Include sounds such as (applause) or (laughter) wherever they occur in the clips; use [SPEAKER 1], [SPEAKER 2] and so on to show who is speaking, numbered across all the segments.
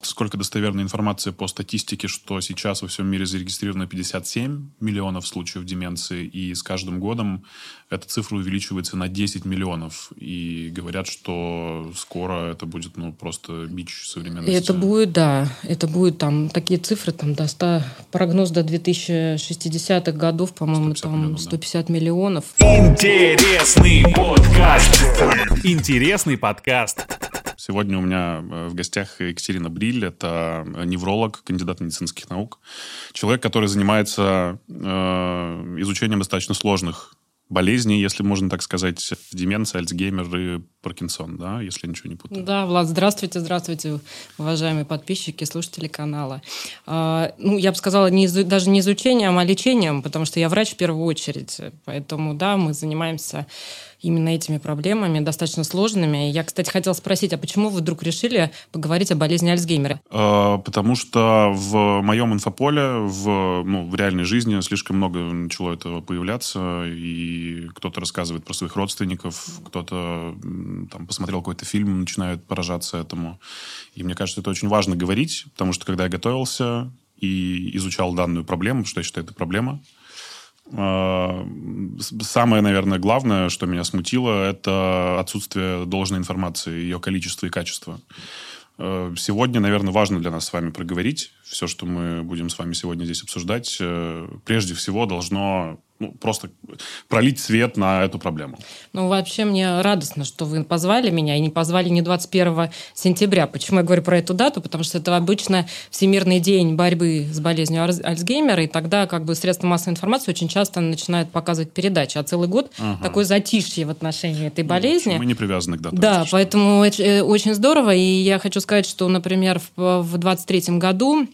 [SPEAKER 1] Сколько достоверной информации по статистике, что сейчас во всем мире зарегистрировано 57 миллионов случаев деменции, и с каждым годом эта цифра увеличивается на 10 миллионов. И говорят, что скоро это будет ну, просто бич современности.
[SPEAKER 2] Это будет, да. Это будет там такие цифры, там до 100, прогноз до 2060-х годов, по-моему, 150 там миллионов, 150 да. миллионов.
[SPEAKER 3] Интересный подкаст. Интересный подкаст.
[SPEAKER 1] Сегодня у меня э, в гостях Екатерина Бриль. Это невролог, кандидат медицинских наук. Человек, который занимается э, изучением достаточно сложных болезней, если можно так сказать, деменция, Альцгеймер и Паркинсон, да, если я ничего не путаю.
[SPEAKER 2] Да, Влад, здравствуйте, здравствуйте, уважаемые подписчики, слушатели канала. А, ну, я бы сказала, не даже не изучением, а лечением, потому что я врач в первую очередь. Поэтому, да, мы занимаемся именно этими проблемами, достаточно сложными. Я, кстати, хотела спросить, а почему вы вдруг решили поговорить о болезни Альцгеймера?
[SPEAKER 1] А, потому что в моем инфополе, в, ну, в реальной жизни слишком много начало этого появляться, и кто-то рассказывает про своих родственников, кто-то там посмотрел какой-то фильм, начинает поражаться этому. И мне кажется, это очень важно говорить, потому что когда я готовился и изучал данную проблему, что я считаю, это проблема, Самое, наверное, главное, что меня смутило, это отсутствие должной информации, ее количество и качество. А, сегодня, наверное, важно для нас с вами проговорить все, что мы будем с вами сегодня здесь обсуждать. Э, прежде всего должно ну, просто пролить свет на эту проблему.
[SPEAKER 2] Ну, вообще, мне радостно, что вы позвали меня, и не позвали не 21 сентября. Почему я говорю про эту дату? Потому что это обычно Всемирный день борьбы с болезнью Альцгеймера, и тогда как бы средства массовой информации очень часто начинают показывать передачи, а целый год ага. такое затишье в отношении этой ну, болезни.
[SPEAKER 1] Мы не привязаны к датам.
[SPEAKER 2] Да, поэтому э, очень здорово, и я хочу сказать, что, например, в 23 году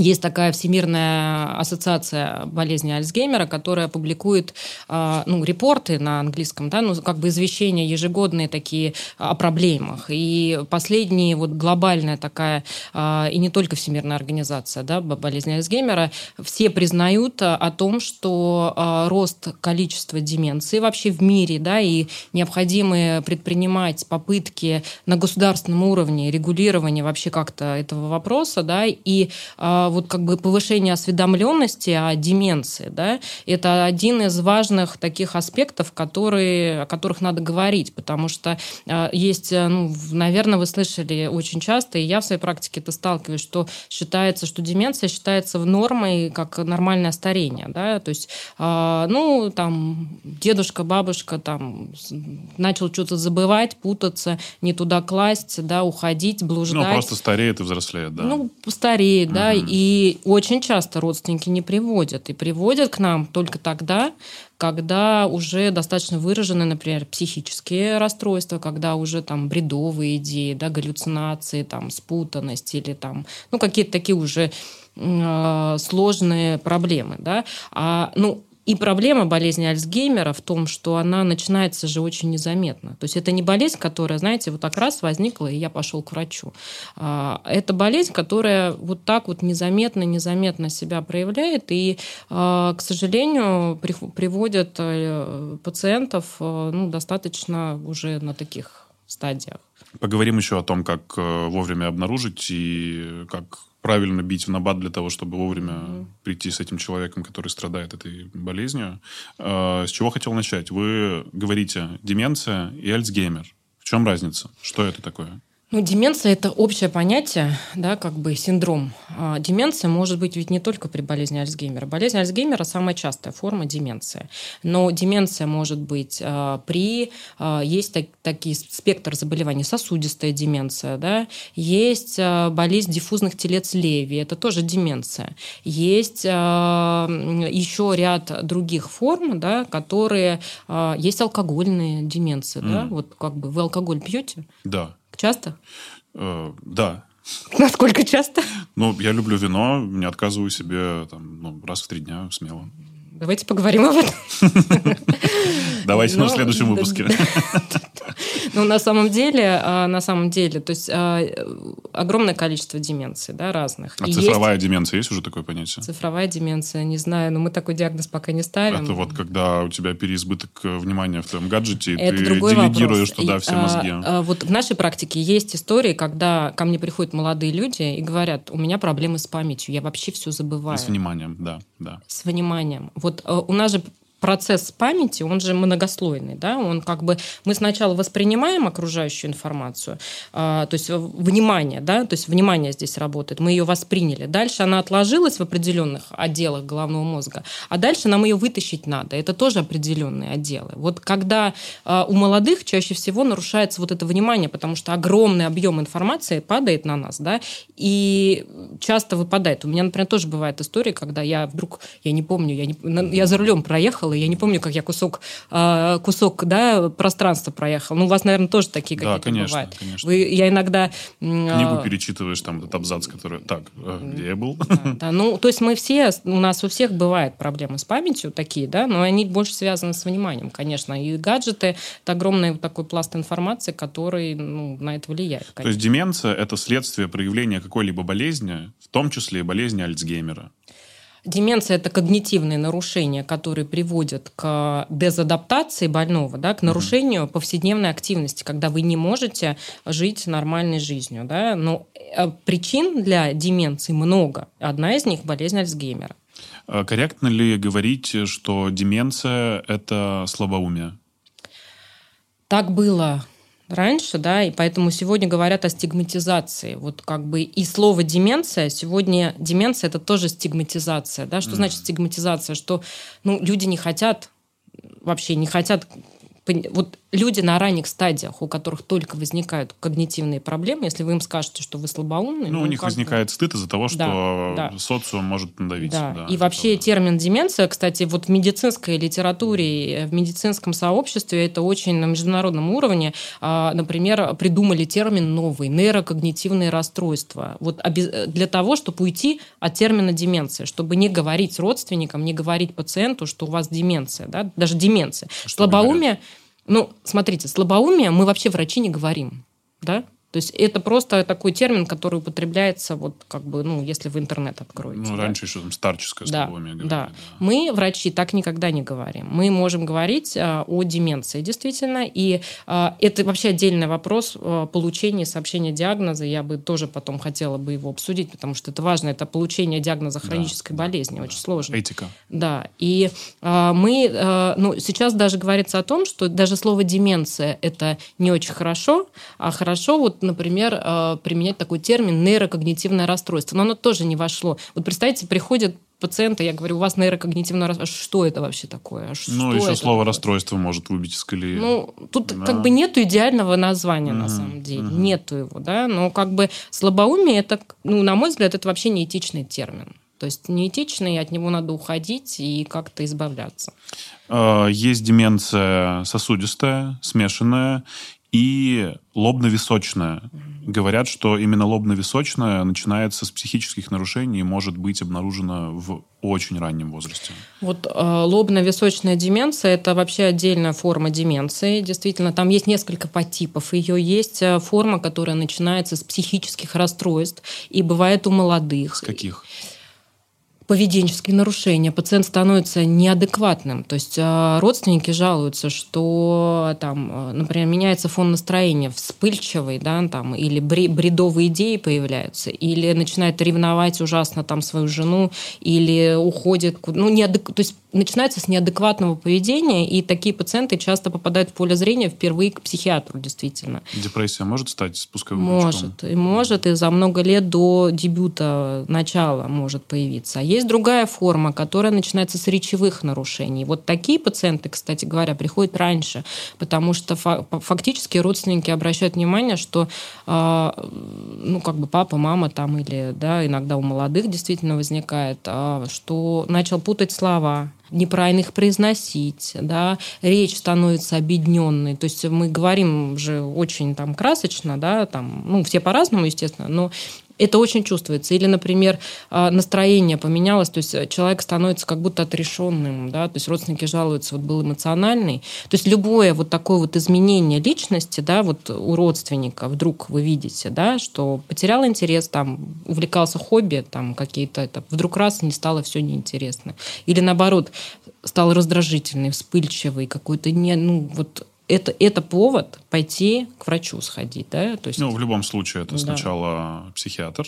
[SPEAKER 2] есть такая Всемирная ассоциация болезни Альцгеймера, которая публикует а, ну, репорты на английском, да, ну, как бы извещения ежегодные такие о проблемах. И последняя вот глобальная такая, а, и не только Всемирная организация да, болезни Альцгеймера, все признают о том, что а, рост количества деменции вообще в мире, да, и необходимые предпринимать попытки на государственном уровне регулирования вообще как-то этого вопроса, да, и вот как бы повышение осведомленности о деменции, да, это один из важных таких аспектов, которые, о которых надо говорить, потому что э, есть, э, ну, наверное, вы слышали очень часто, и я в своей практике это сталкиваюсь, что считается, что деменция считается в нормой как нормальное старение, да, то есть, э, ну, там, дедушка, бабушка, там, начал что-то забывать, путаться, не туда класть, да, уходить, блуждать.
[SPEAKER 1] Ну, просто стареет и взрослеет, да.
[SPEAKER 2] Ну, стареет, угу. да, и очень часто родственники не приводят. И приводят к нам только тогда, когда уже достаточно выражены, например, психические расстройства, когда уже там бредовые идеи, да, галлюцинации, там, спутанность или там, ну, какие-то такие уже э, сложные проблемы, да. А, ну, и проблема болезни Альцгеймера в том, что она начинается же очень незаметно. То есть это не болезнь, которая, знаете, вот так раз возникла, и я пошел к врачу. А, это болезнь, которая вот так вот незаметно, незаметно себя проявляет, и, а, к сожалению, приводят э, пациентов э, ну, достаточно уже на таких стадиях.
[SPEAKER 1] Поговорим еще о том, как э, вовремя обнаружить и как правильно бить в набат для того, чтобы вовремя mm-hmm. прийти с этим человеком, который страдает этой болезнью. Э, с чего хотел начать? Вы говорите деменция и Альцгеймер. В чем разница? Что это такое?
[SPEAKER 2] Ну, деменция – это общее понятие, да, как бы синдром. А деменция может быть ведь не только при болезни Альцгеймера. Болезнь Альцгеймера – самая частая форма деменции. Но деменция может быть а, при… А, есть так, такие спектр заболеваний, сосудистая деменция, да, есть а, болезнь диффузных телец Леви, это тоже деменция. Есть а, еще ряд других форм, да, которые… А, есть алкогольные деменции, mm. да, вот как бы вы алкоголь пьете?
[SPEAKER 1] Да.
[SPEAKER 2] Часто?
[SPEAKER 1] Э, да.
[SPEAKER 2] Насколько часто?
[SPEAKER 1] Ну, я люблю вино, не отказываю себе там, ну, раз в три дня смело.
[SPEAKER 2] Давайте поговорим об этом. (laughs)
[SPEAKER 1] Давайте на следующем выпуске. (laughs)
[SPEAKER 2] Ну, на самом деле, а, на самом деле, то есть а, огромное количество деменций, да, разных.
[SPEAKER 1] А цифровая деменция есть уже такое понятие?
[SPEAKER 2] Цифровая деменция, не знаю, но мы такой диагноз пока не ставим.
[SPEAKER 1] Это вот когда у тебя переизбыток внимания в твоем гаджете, и ты делегируешь туда все мозги.
[SPEAKER 2] Вот в нашей практике есть истории, когда ко мне приходят молодые люди и говорят, у меня проблемы с памятью, я вообще все забываю.
[SPEAKER 1] с вниманием, да, да.
[SPEAKER 2] С вниманием. Вот у нас же процесс памяти, он же многослойный, да, он как бы, мы сначала воспринимаем окружающую информацию, а, то есть внимание, да, то есть внимание здесь работает, мы ее восприняли, дальше она отложилась в определенных отделах головного мозга, а дальше нам ее вытащить надо, это тоже определенные отделы. Вот когда а, у молодых чаще всего нарушается вот это внимание, потому что огромный объем информации падает на нас, да, и часто выпадает. У меня, например, тоже бывает история, когда я вдруг, я не помню, я, не, я за рулем проехала, проехала. Я не помню, как я кусок, а, кусок да, пространства проехал. Ну, у вас, наверное, тоже такие какие-то да, конечно, бывают. Конечно. Вы, я иногда...
[SPEAKER 1] Книгу а, перечитываешь, там этот абзац, который... Так, э, где я был?
[SPEAKER 2] Да, да, ну, то есть мы все, у нас у всех бывают проблемы с памятью такие, да, но они больше связаны с вниманием, конечно. И гаджеты – это огромный такой пласт информации, который ну, на это влияет. Конечно.
[SPEAKER 1] То есть деменция – это следствие проявления какой-либо болезни, в том числе и болезни Альцгеймера.
[SPEAKER 2] Деменция – это когнитивные нарушения, которые приводят к дезадаптации больного, да, к нарушению повседневной активности, когда вы не можете жить нормальной жизнью. Да. Но э, причин для деменции много. Одна из них – болезнь Альцгеймера.
[SPEAKER 1] А корректно ли говорить, что деменция – это слабоумие?
[SPEAKER 2] Так было раньше, да, и поэтому сегодня говорят о стигматизации. Вот как бы и слово деменция, сегодня деменция это тоже стигматизация, да, что mm. значит стигматизация, что ну, люди не хотят, вообще не хотят вот люди на ранних стадиях, у которых только возникают когнитивные проблемы, если вы им скажете, что вы слабоумный...
[SPEAKER 1] Ну, у них возникает бы... стыд из-за того, что да, да. социум может надавить.
[SPEAKER 2] Да. да и вообще да. термин деменция, кстати, вот в медицинской литературе, в медицинском сообществе это очень на международном уровне, а, например, придумали термин новый – нейрокогнитивные расстройства. Вот для того, чтобы уйти от термина деменция, чтобы не говорить родственникам, не говорить пациенту, что у вас деменция, да? даже деменция. Что Слабоумие – ну, смотрите, слабоумие мы вообще врачи не говорим, да? То есть это просто такой термин, который употребляется, вот как бы, ну, если в интернет откроете.
[SPEAKER 1] Ну,
[SPEAKER 2] да.
[SPEAKER 1] раньше еще там старческое
[SPEAKER 2] да,
[SPEAKER 1] говорили.
[SPEAKER 2] Да. да. Мы, врачи, так никогда не говорим. Мы можем говорить а, о деменции, действительно, и а, это вообще отдельный вопрос а, получения сообщения диагноза. Я бы тоже потом хотела бы его обсудить, потому что это важно. Это получение диагноза хронической да, болезни, да, очень да. сложно.
[SPEAKER 1] Этика.
[SPEAKER 2] Да, и а, мы, а, ну, сейчас даже говорится о том, что даже слово деменция – это не очень хорошо, а хорошо вот например, э, применять такой термин нейрокогнитивное расстройство. Но оно тоже не вошло. Вот представьте, приходят пациенты, я говорю, у вас нейрокогнитивное расстройство. Что это вообще такое?
[SPEAKER 1] Что ну, еще слово такое? расстройство может выбить из колеи.
[SPEAKER 2] Ну, тут да. как бы нету идеального названия, угу, на самом деле. Угу. Нету его, да. Но как бы слабоумие, это, ну, на мой взгляд, это вообще неэтичный термин. То есть неэтичный, от него надо уходить и как-то избавляться.
[SPEAKER 1] Э, есть деменция сосудистая, смешанная, и лобно-височная. Говорят, что именно лобно-височная начинается с психических нарушений и может быть обнаружена в очень раннем возрасте.
[SPEAKER 2] Вот э, лобно-височная деменция – это вообще отдельная форма деменции. Действительно, там есть несколько подтипов. Ее есть э, форма, которая начинается с психических расстройств и бывает у молодых.
[SPEAKER 1] С каких?
[SPEAKER 2] Поведенческие нарушения, пациент становится неадекватным. То есть а, родственники жалуются, что там, а, например, меняется фон настроения, вспыльчивый, да, там, или бредовые идеи появляются, или начинает ревновать ужасно там свою жену, или уходит, ну, неадек... то есть начинается с неадекватного поведения, и такие пациенты часто попадают в поле зрения впервые к психиатру, действительно.
[SPEAKER 1] Депрессия может стать спусковым
[SPEAKER 2] Может, крючком? и может, и за много лет до дебюта, начала может появиться. А есть другая форма, которая начинается с речевых нарушений. Вот такие пациенты, кстати говоря, приходят раньше, потому что фактически родственники обращают внимание, что а, ну, как бы папа, мама там или да, иногда у молодых действительно возникает, а, что начал путать слова, неправильно их произносить, да, речь становится объединенной. То есть мы говорим же очень там красочно, да, там, ну, все по-разному, естественно, но Это очень чувствуется. Или, например, а, настроение поменялось, то есть человек становится как будто отрешенным, да, то есть родственники жалуются, вот был эмоциональный. То есть любое вот такое вот изменение личности, да, вот у родственника вдруг вы видите, да, что потерял интерес, там, увлекался хобби, там, какие-то, это вдруг раз не стало все неинтересно. Или наоборот, стал раздражительный, вспыльчивый, какой-то не, ну, вот это, это повод пойти к врачу сходить, да?
[SPEAKER 1] То есть, ну, в любом случае, это да. сначала психиатр.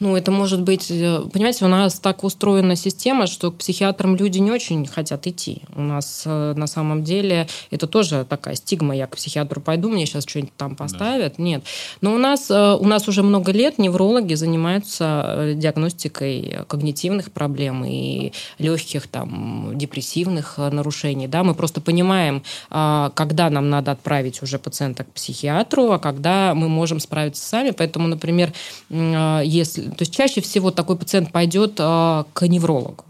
[SPEAKER 2] Ну, это может быть... Э, понимаете, у нас так устроена система, что к психиатрам люди не очень хотят идти. У нас э, на самом деле это тоже такая стигма. Я к психиатру пойду, мне сейчас что-нибудь там поставят. Да. Нет. Но у нас, э, у нас уже много лет неврологи занимаются диагностикой когнитивных проблем и легких там депрессивных нарушений. Да? Мы просто понимаем, а, нам надо отправить уже пациента к психиатру, а когда мы можем справиться сами. Поэтому, например, а, если... То есть чаще всего такой пациент пойдет а, к неврологу.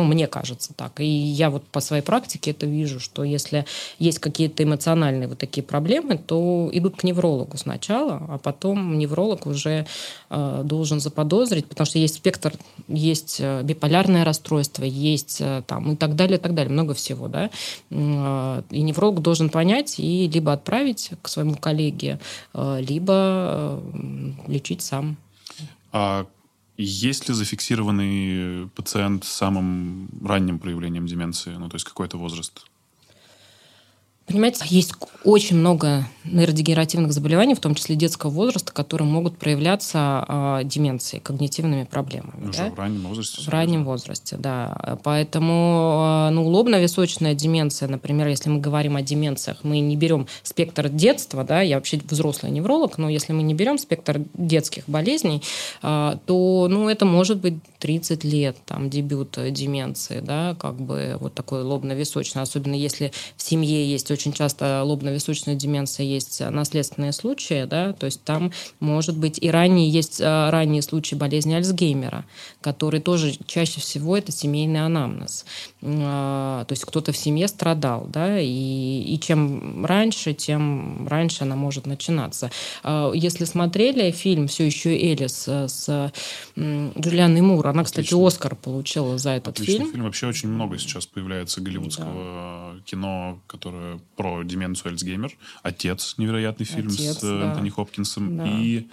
[SPEAKER 2] Ну, мне кажется так. И я вот по своей практике это вижу, что если есть какие-то эмоциональные вот такие проблемы, то идут к неврологу сначала, а потом невролог уже э, должен заподозрить, потому что есть спектр, есть э, биполярное расстройство, есть э, там и так далее, и так далее, много всего, да. Э, и невролог должен понять и либо отправить к своему коллеге, э, либо лечить сам.
[SPEAKER 1] А есть ли зафиксированный пациент с самым ранним проявлением деменции? Ну, то есть какой-то возраст?
[SPEAKER 2] Понимаете, есть очень много нейродегенеративных заболеваний, в том числе детского возраста, которые могут проявляться э, деменцией, когнитивными проблемами.
[SPEAKER 1] Уже да? в раннем возрасте?
[SPEAKER 2] В раннем возрасте, да. Поэтому э, ну, лобно-височная деменция, например, если мы говорим о деменциях, мы не берем спектр детства, да, я вообще взрослый невролог, но если мы не берем спектр детских болезней, э, то ну, это может быть 30 лет, там, дебют деменции, да, как бы вот такой лобно-височный, особенно если в семье есть очень часто лобно-височная деменция, есть наследственные случаи, да, то есть там может быть и ранние, есть а, ранние случаи болезни Альцгеймера, которые тоже чаще всего это семейный анамнез. А, то есть кто-то в семье страдал, да, и, и чем раньше, тем раньше она может начинаться. А, если смотрели фильм «Все еще Элис» с Джулианой Мур, она, кстати, Отлично. Оскар получила за этот
[SPEAKER 1] Отличный
[SPEAKER 2] фильм.
[SPEAKER 1] фильм. Вообще очень много сейчас появляется голливудского да. кино, которое про деменцию Альцгеймер. «Отец» невероятный фильм Отец, с да. Энтони Хопкинсом. Да. И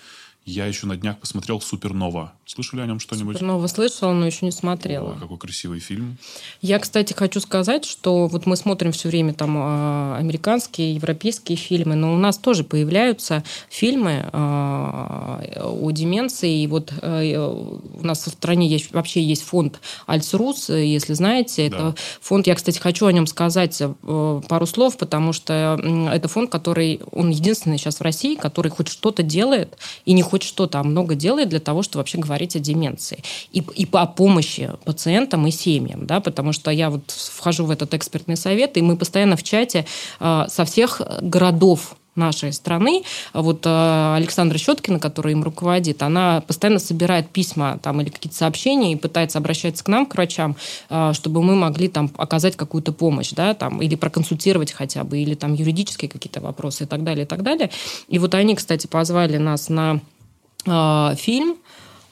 [SPEAKER 1] я еще на днях посмотрел «Супернова». Слышали о нем что-нибудь?
[SPEAKER 2] «Супернова» слышала, но еще не смотрела.
[SPEAKER 1] О, какой красивый фильм.
[SPEAKER 2] Я, кстати, хочу сказать, что вот мы смотрим все время там а, американские, европейские фильмы, но у нас тоже появляются фильмы а, о деменции. И вот а, у нас в стране есть, вообще есть фонд «Альцрус», если знаете. Да. Это фонд, я, кстати, хочу о нем сказать пару слов, потому что это фонд, который, он единственный сейчас в России, который хоть что-то делает и не хоть что-то, а много делает для того, чтобы вообще говорить о деменции. И, и по помощи пациентам и семьям, да, потому что я вот вхожу в этот экспертный совет, и мы постоянно в чате э, со всех городов нашей страны. Вот э, Александра Щеткина, которая им руководит, она постоянно собирает письма там, или какие-то сообщения и пытается обращаться к нам, к врачам, э, чтобы мы могли там, оказать какую-то помощь, да, там, или проконсультировать хотя бы, или там юридические какие-то вопросы и так далее, и так далее. И вот они, кстати, позвали нас на а, фильм а,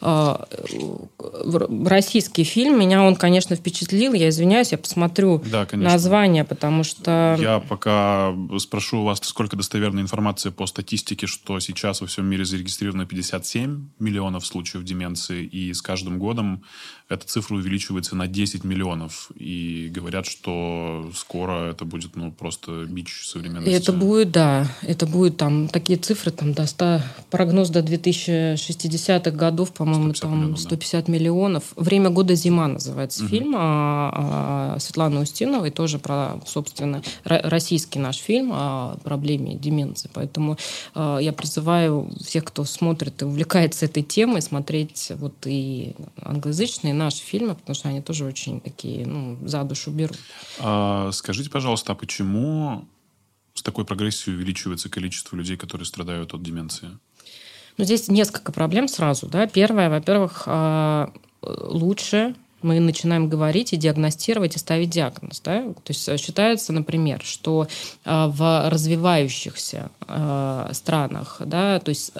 [SPEAKER 2] российский фильм. Меня он, конечно, впечатлил. Я извиняюсь, я посмотрю да, название, потому что...
[SPEAKER 1] Я пока спрошу у вас, сколько достоверной информации по статистике, что сейчас во всем мире зарегистрировано 57 миллионов случаев деменции, и с каждым годом эта цифра увеличивается на 10 миллионов. И говорят, что скоро это будет ну, просто бич современности.
[SPEAKER 2] Это будет, да. Это будет там такие цифры, там до 100, прогноз до 2060-х годов, по-моему, там миллионов, 150 да. миллионов. «Время года зима» называется угу. фильм а, а, Светланы Устиновой, тоже про, собственно, российский наш фильм о проблеме деменции. Поэтому а, я призываю всех, кто смотрит и увлекается этой темой, смотреть вот и англоязычные наши фильмы, потому что они тоже очень такие, ну, за душу берут.
[SPEAKER 1] А, скажите, пожалуйста, а почему с такой прогрессией увеличивается количество людей, которые страдают от деменции?
[SPEAKER 2] Ну, здесь несколько проблем сразу. Да. Первое, во-первых, а, лучше мы начинаем говорить и диагностировать и ставить диагноз. Да? То есть э, считается, например, что э, в развивающихся э, странах, да, то есть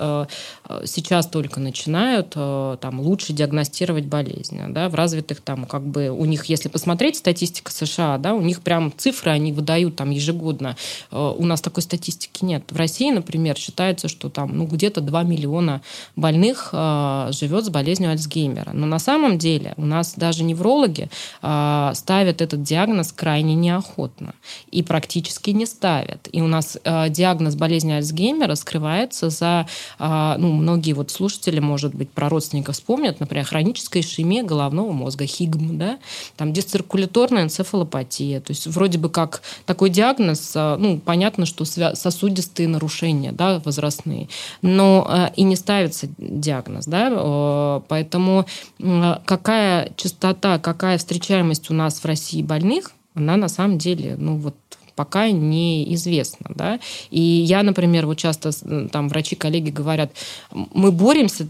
[SPEAKER 2] сейчас только начинают там лучше диагностировать болезни, да, в развитых там как бы у них, если посмотреть статистика США, да, у них прям цифры они выдают там ежегодно. У нас такой статистики нет. В России, например, считается, что там ну где-то 2 миллиона больных живет с болезнью Альцгеймера. Но на самом деле у нас даже неврологи э, ставят этот диагноз крайне неохотно и практически не ставят. И у нас э, диагноз болезни Альцгеймера скрывается за, э, ну, многие вот слушатели, может быть, про родственников вспомнят, например, хроническая ишемия головного мозга, ХИГМ, да, там дисциркуляторная энцефалопатия. То есть вроде бы как такой диагноз, э, ну, понятно, что сосудистые нарушения, да, возрастные, но э, и не ставится диагноз, да, э, поэтому э, какая частота, какая встречаемость у нас в России больных, она на самом деле, ну вот пока неизвестно. Да? И я, например, вот часто там врачи-коллеги говорят, мы боремся,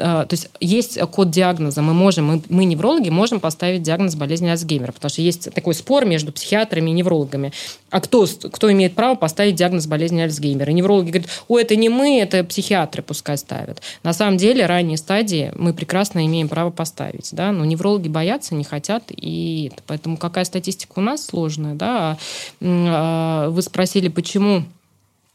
[SPEAKER 2] а, то есть есть код диагноза, мы можем, мы, мы неврологи, можем поставить диагноз болезни Альцгеймера, потому что есть такой спор между психиатрами и неврологами. А кто, кто имеет право поставить диагноз болезни Альцгеймера? И неврологи говорят, о, это не мы, это психиатры пускай ставят. На самом деле, ранние стадии мы прекрасно имеем право поставить, да, но неврологи боятся, не хотят, и поэтому какая статистика у нас сложная, да, а, вы спросили, почему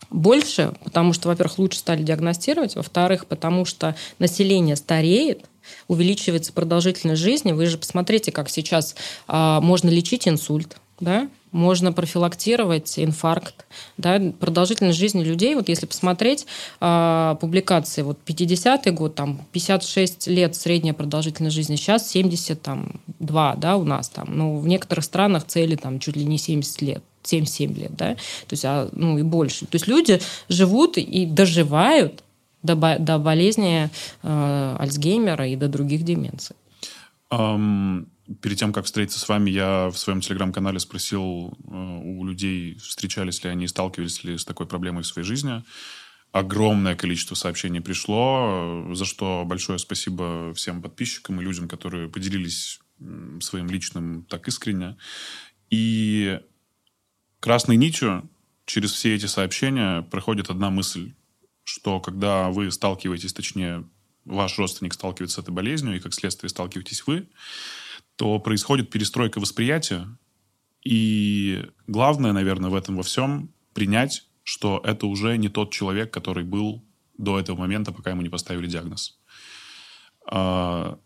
[SPEAKER 2] больше, потому что, во-первых, лучше стали диагностировать, во-вторых, потому что население стареет, увеличивается продолжительность жизни. Вы же посмотрите, как сейчас а, можно лечить инсульт, да? можно профилактировать инфаркт. Да? Продолжительность жизни людей, вот если посмотреть э, публикации, вот 50-й год, там 56 лет средняя продолжительность жизни, сейчас 72 да, у нас там. Но в некоторых странах цели там чуть ли не 70 лет. 7-7 лет, да, то есть, а, ну и больше. То есть люди живут и доживают до, до болезни э, Альцгеймера и до других деменций.
[SPEAKER 1] Um, перед тем, как встретиться с вами, я в своем телеграм-канале спросил э, у людей, встречались ли они, сталкивались ли с такой проблемой в своей жизни. Огромное количество сообщений пришло, за что большое спасибо всем подписчикам и людям, которые поделились своим личным так искренне. И красной нитью через все эти сообщения проходит одна мысль, что когда вы сталкиваетесь, точнее, ваш родственник сталкивается с этой болезнью, и как следствие сталкиваетесь вы, то происходит перестройка восприятия. И главное, наверное, в этом во всем принять, что это уже не тот человек, который был до этого момента, пока ему не поставили диагноз. А,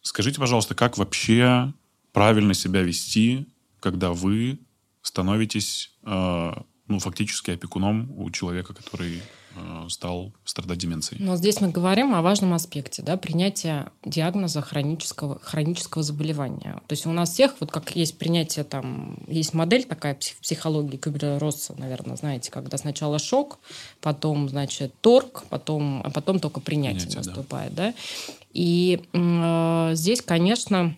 [SPEAKER 1] скажите, пожалуйста, как вообще правильно себя вести, когда вы становитесь, э, ну, фактически опекуном у человека, который э, стал страдать деменцией.
[SPEAKER 2] Но здесь мы говорим о важном аспекте, да, принятия диагноза хронического, хронического заболевания. То есть у нас всех, вот как есть принятие, там, есть модель такая в психологии Кюбера-Росса, наверное, знаете, когда сначала шок, потом, значит, торг, потом, а потом только принятие, принятие наступает, да. да? И э, здесь, конечно,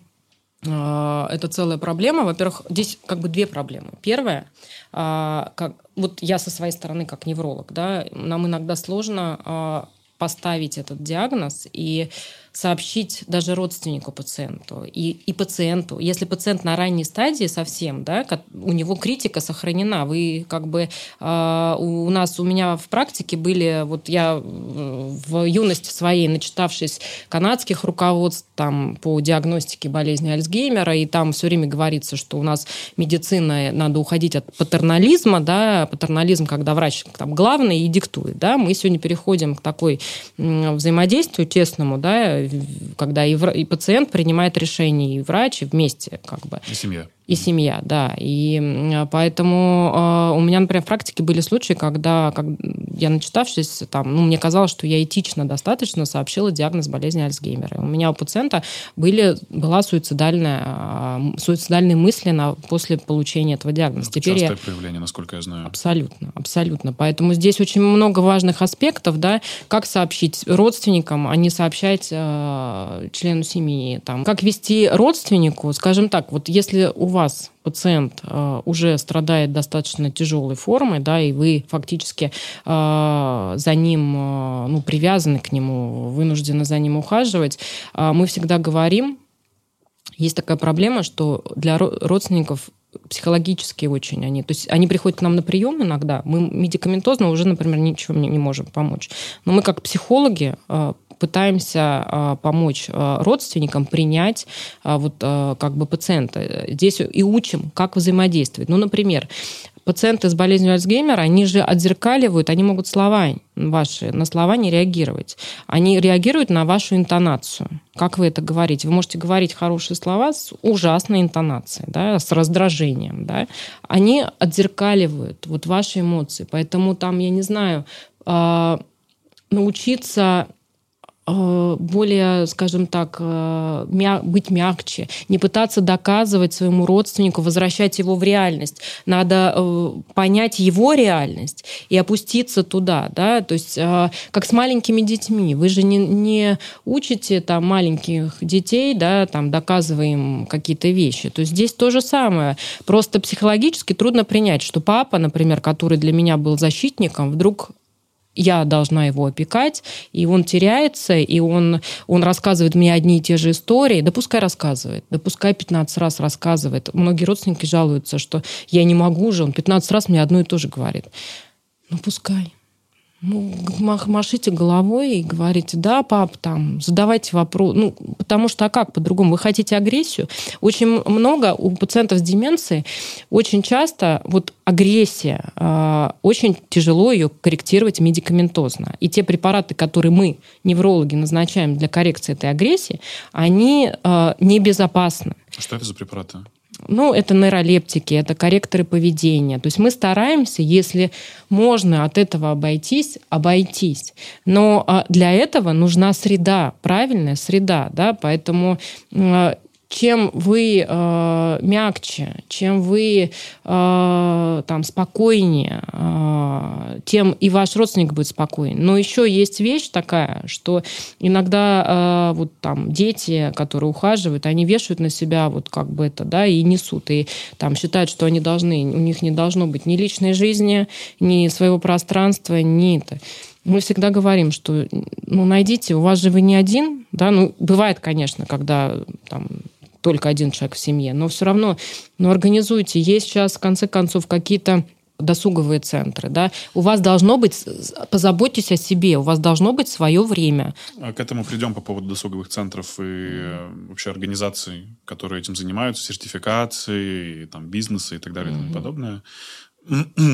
[SPEAKER 2] это целая проблема. Во-первых, здесь как бы две проблемы. Первая, а, как, вот я со своей стороны как невролог, да, нам иногда сложно а, поставить этот диагноз и сообщить даже родственнику пациенту и, и пациенту. Если пациент на ранней стадии совсем, да, у него критика сохранена. Вы как бы э, у нас, у меня в практике были, вот я в юности своей, начитавшись канадских руководств там, по диагностике болезни Альцгеймера, и там все время говорится, что у нас медицина, надо уходить от патернализма, да, патернализм, когда врач там главный и диктует, да, мы сегодня переходим к такой взаимодействию тесному, да, когда и, и пациент принимает решение, и врач, и вместе как бы.
[SPEAKER 1] И семья
[SPEAKER 2] и семья, да. И поэтому э, у меня, например, в практике были случаи, когда как я, начитавшись, там, ну, мне казалось, что я этично достаточно сообщила диагноз болезни Альцгеймера. У меня у пациента были, была суицидальная, э, суицидальные мысли на, после получения этого диагноза.
[SPEAKER 1] Это Теперь частое я... проявление, насколько я знаю.
[SPEAKER 2] Абсолютно, абсолютно. Поэтому здесь очень много важных аспектов, да, как сообщить родственникам, а не сообщать э, члену семьи. Там. Как вести родственнику, скажем так, вот если у вас вас пациент э, уже страдает достаточно тяжелой формой, да, и вы фактически э, за ним, э, ну, привязаны к нему, вынуждены за ним ухаживать, э, мы всегда говорим, есть такая проблема, что для родственников психологически очень они. То есть они приходят к нам на прием иногда. Мы медикаментозно уже, например, ничего не, можем помочь. Но мы как психологи э, пытаемся э, помочь э, родственникам принять вот как бы пациента. Здесь и учим, как взаимодействовать. Ну, например, пациенты с болезнью Альцгеймера, они же отзеркаливают, они могут слова ваши, на слова не реагировать. Они реагируют на вашу интонацию. Как вы это говорите? Вы можете говорить хорошие слова с ужасной интонацией, да, с раздражением. Да? Они отзеркаливают вот ваши эмоции. Поэтому там, я не знаю, а, научиться более, скажем так, э, мя быть мягче, не пытаться доказывать своему родственнику, возвращать его в реальность. Надо э, понять его реальность и опуститься туда, да, то есть как с маленькими детьми. Вы же не, не учите там маленьких детей, да, там доказывая им какие-то вещи. То есть здесь то же самое. Просто психологически трудно принять, что папа, например, который для меня был защитником, вдруг я должна его опекать, и он теряется, и он, он рассказывает мне одни и те же истории, да пускай рассказывает, да пускай 15 раз рассказывает. Многие родственники жалуются, что я не могу же, он 15 раз мне одно и то же говорит. Ну пускай. Ну, машите головой и говорите, да, пап, там, задавайте вопрос. Ну, потому что, а как по-другому? Вы хотите агрессию? Очень много у пациентов с деменцией, очень часто вот агрессия, э, очень тяжело ее корректировать медикаментозно. И те препараты, которые мы, неврологи, назначаем для коррекции этой агрессии, они э, небезопасны.
[SPEAKER 1] Что это за препараты?
[SPEAKER 2] Ну, это нейролептики, это корректоры поведения. То есть мы стараемся, если можно от этого обойтись, обойтись. Но а, для этого нужна среда, правильная среда, да, поэтому а, чем вы э, мягче, чем вы э, там спокойнее, э, тем и ваш родственник будет спокоен. Но еще есть вещь такая, что иногда э, вот там дети, которые ухаживают, они вешают на себя вот как бы это, да, и несут, и там считают, что они должны, у них не должно быть ни личной жизни, ни своего пространства, ни это мы всегда говорим, что ну, найдите, у вас же вы не один, да, ну, бывает, конечно, когда там только один человек в семье, но все равно, ну, организуйте. Есть сейчас, в конце концов, какие-то досуговые центры, да, у вас должно быть, позаботьтесь о себе, у вас должно быть свое время.
[SPEAKER 1] А к этому придем по поводу досуговых центров и э, вообще организаций, которые этим занимаются, сертификации, там, бизнеса и так далее mm-hmm. и тому подобное.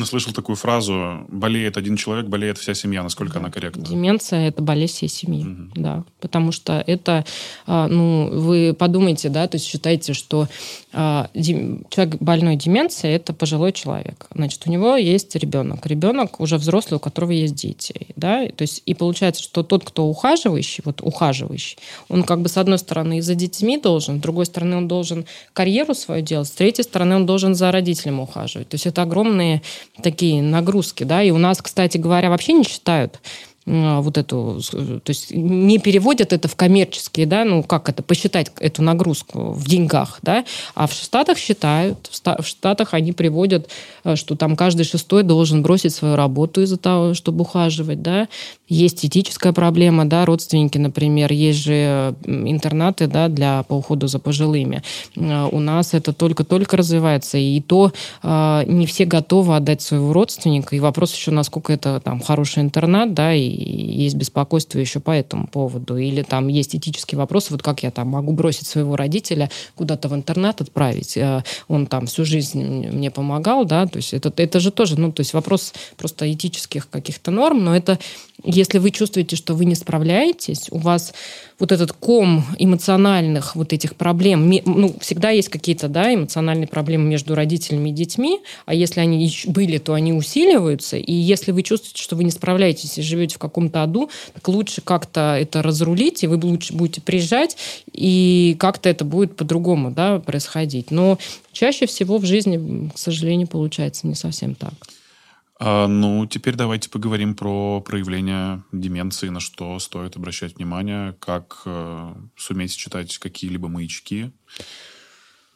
[SPEAKER 1] Слышал такую фразу «болеет один человек, болеет вся семья». Насколько да. она корректна?
[SPEAKER 2] Деменция – это болезнь всей семьи, угу. да. Потому что это, а, ну, вы подумайте, да, то есть считайте, что а, человек больной деменцией – это пожилой человек. Значит, у него есть ребенок. Ребенок уже взрослый, у которого есть дети, да. То есть и получается, что тот, кто ухаживающий, вот ухаживающий, он как бы с одной стороны и за детьми должен, с другой стороны он должен карьеру свою делать, с третьей стороны он должен за родителями ухаживать. То есть это огромный огромные такие нагрузки, да, и у нас, кстати говоря, вообще не считают вот эту, то есть не переводят это в коммерческие, да, ну как это, посчитать эту нагрузку в деньгах, да, а в Штатах считают, в Штатах они приводят, э, что там каждый шестой должен бросить свою работу из-за того, чтобы ухаживать, да, есть этическая проблема, да, родственники, например, есть же интернаты, да, для по уходу за пожилыми. Э, у нас это только-только развивается, и то э, не все готовы отдать своего родственника, и вопрос еще, насколько это там хороший интернат, да, и есть беспокойство еще по этому поводу, или там есть этические вопросы, вот как я там могу бросить своего родителя куда-то в интернат отправить, э, он там всю жизнь мне помогал, да, то есть это, это же тоже, ну, то есть вопрос просто этических каких-то норм, но это если вы чувствуете, что вы не справляетесь, у вас вот этот ком эмоциональных вот этих проблем, ну, всегда есть какие-то, да, эмоциональные проблемы между родителями и детьми, а если они были, то они усиливаются, и если вы чувствуете, что вы не справляетесь и живете в каком-то аду, так лучше как-то это разрулить, и вы лучше будете приезжать, и как-то это будет по-другому, да, происходить. Но чаще всего в жизни, к сожалению, получается не совсем так.
[SPEAKER 1] А, ну, теперь давайте поговорим про проявление деменции, на что стоит обращать внимание, как э, суметь читать какие-либо маячки.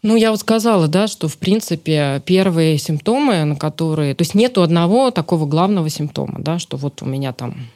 [SPEAKER 2] Ну, я вот сказала, да, что, в принципе, первые симптомы, на которые... То есть нету одного такого главного симптома, да, что вот у меня там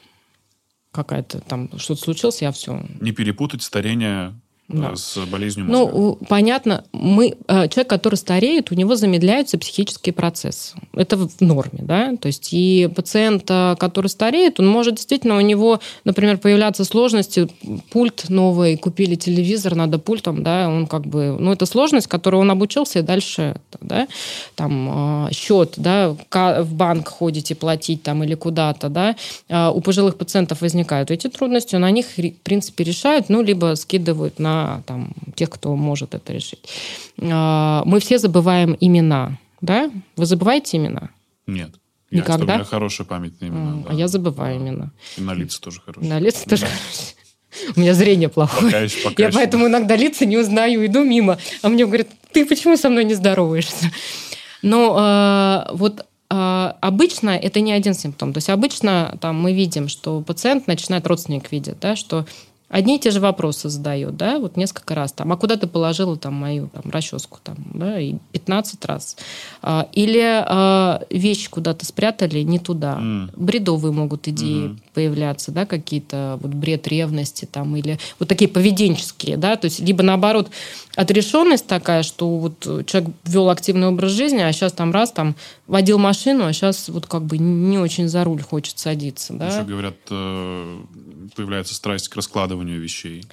[SPEAKER 2] какая-то там что-то случилось, я все...
[SPEAKER 1] Не перепутать старение да. с болезнью мозга?
[SPEAKER 2] Ну, понятно, мы, э, человек, который стареет, у него замедляются психические процессы. Это в норме, да, то есть и пациент, э, который стареет, он может действительно, у него, например, появляться сложности, пульт новый, купили телевизор, надо пультом, да, он как бы, ну, это сложность, которую он обучился, и дальше, да, там, счет, да, в банк ходите платить там или куда-то, да, у пожилых пациентов возникают эти трудности, на них, в принципе, решают, ну, либо скидывают на там, тех, кто может это решить. А, мы все забываем имена, да? Вы забываете имена?
[SPEAKER 1] Нет.
[SPEAKER 2] Никогда?
[SPEAKER 1] Я, у меня хорошая память на имена.
[SPEAKER 2] А, да. я забываю имена.
[SPEAKER 1] И на лица тоже хорошие.
[SPEAKER 2] На лица тоже хорошие. У меня зрение плохое. Пока еще, пока я еще. поэтому иногда лица не узнаю, иду мимо. А мне говорят, ты почему со мной не здороваешься? Но э, вот э, обычно это не один симптом. То есть обычно там мы видим, что пациент начинает, родственник видит, да, что одни и те же вопросы задает, да, вот несколько раз там, а куда ты положила там мою там расческу там, да, и 15 раз. А, или а, вещи куда-то спрятали не туда. Mm. Бредовые могут идеи mm-hmm. появляться, да, какие-то вот бред ревности там, или вот такие поведенческие, да, то есть либо наоборот отрешенность такая, что вот человек вел активный образ жизни, а сейчас там раз там водил машину, а сейчас вот как бы не очень за руль хочет садиться, да.
[SPEAKER 1] Еще говорят, э, появляется страсть к раскладыванию вещей.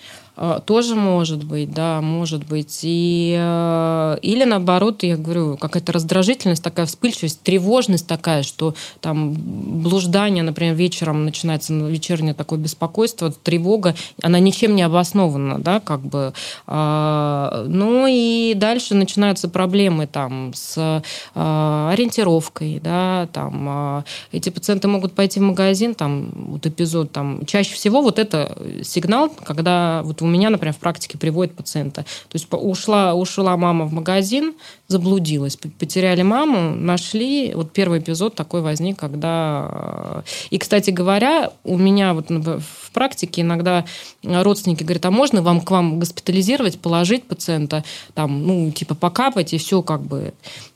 [SPEAKER 2] А, тоже может быть, да, может быть. И, э, или наоборот, я говорю, какая-то раздражительность, такая вспыльчивость, тревожность такая, что там блуждание, например, вечером начинается вечернее такое беспокойство, тревога, она ничем не обоснована, да, как бы. А, ну и дальше начинаются проблемы там с а, ориентировкой, да, там эти пациенты могут пойти в магазин, там вот эпизод, там чаще всего вот это сигнал, когда вот у меня, например, в практике приводит пациента. То есть ушла, ушла мама в магазин, заблудилась, потеряли маму, нашли. Вот первый эпизод такой возник, когда... И, кстати говоря, у меня вот в практике иногда родственники говорят, а можно вам к вам госпитализировать, положить пациента, там, ну, типа покапать, и все как бы...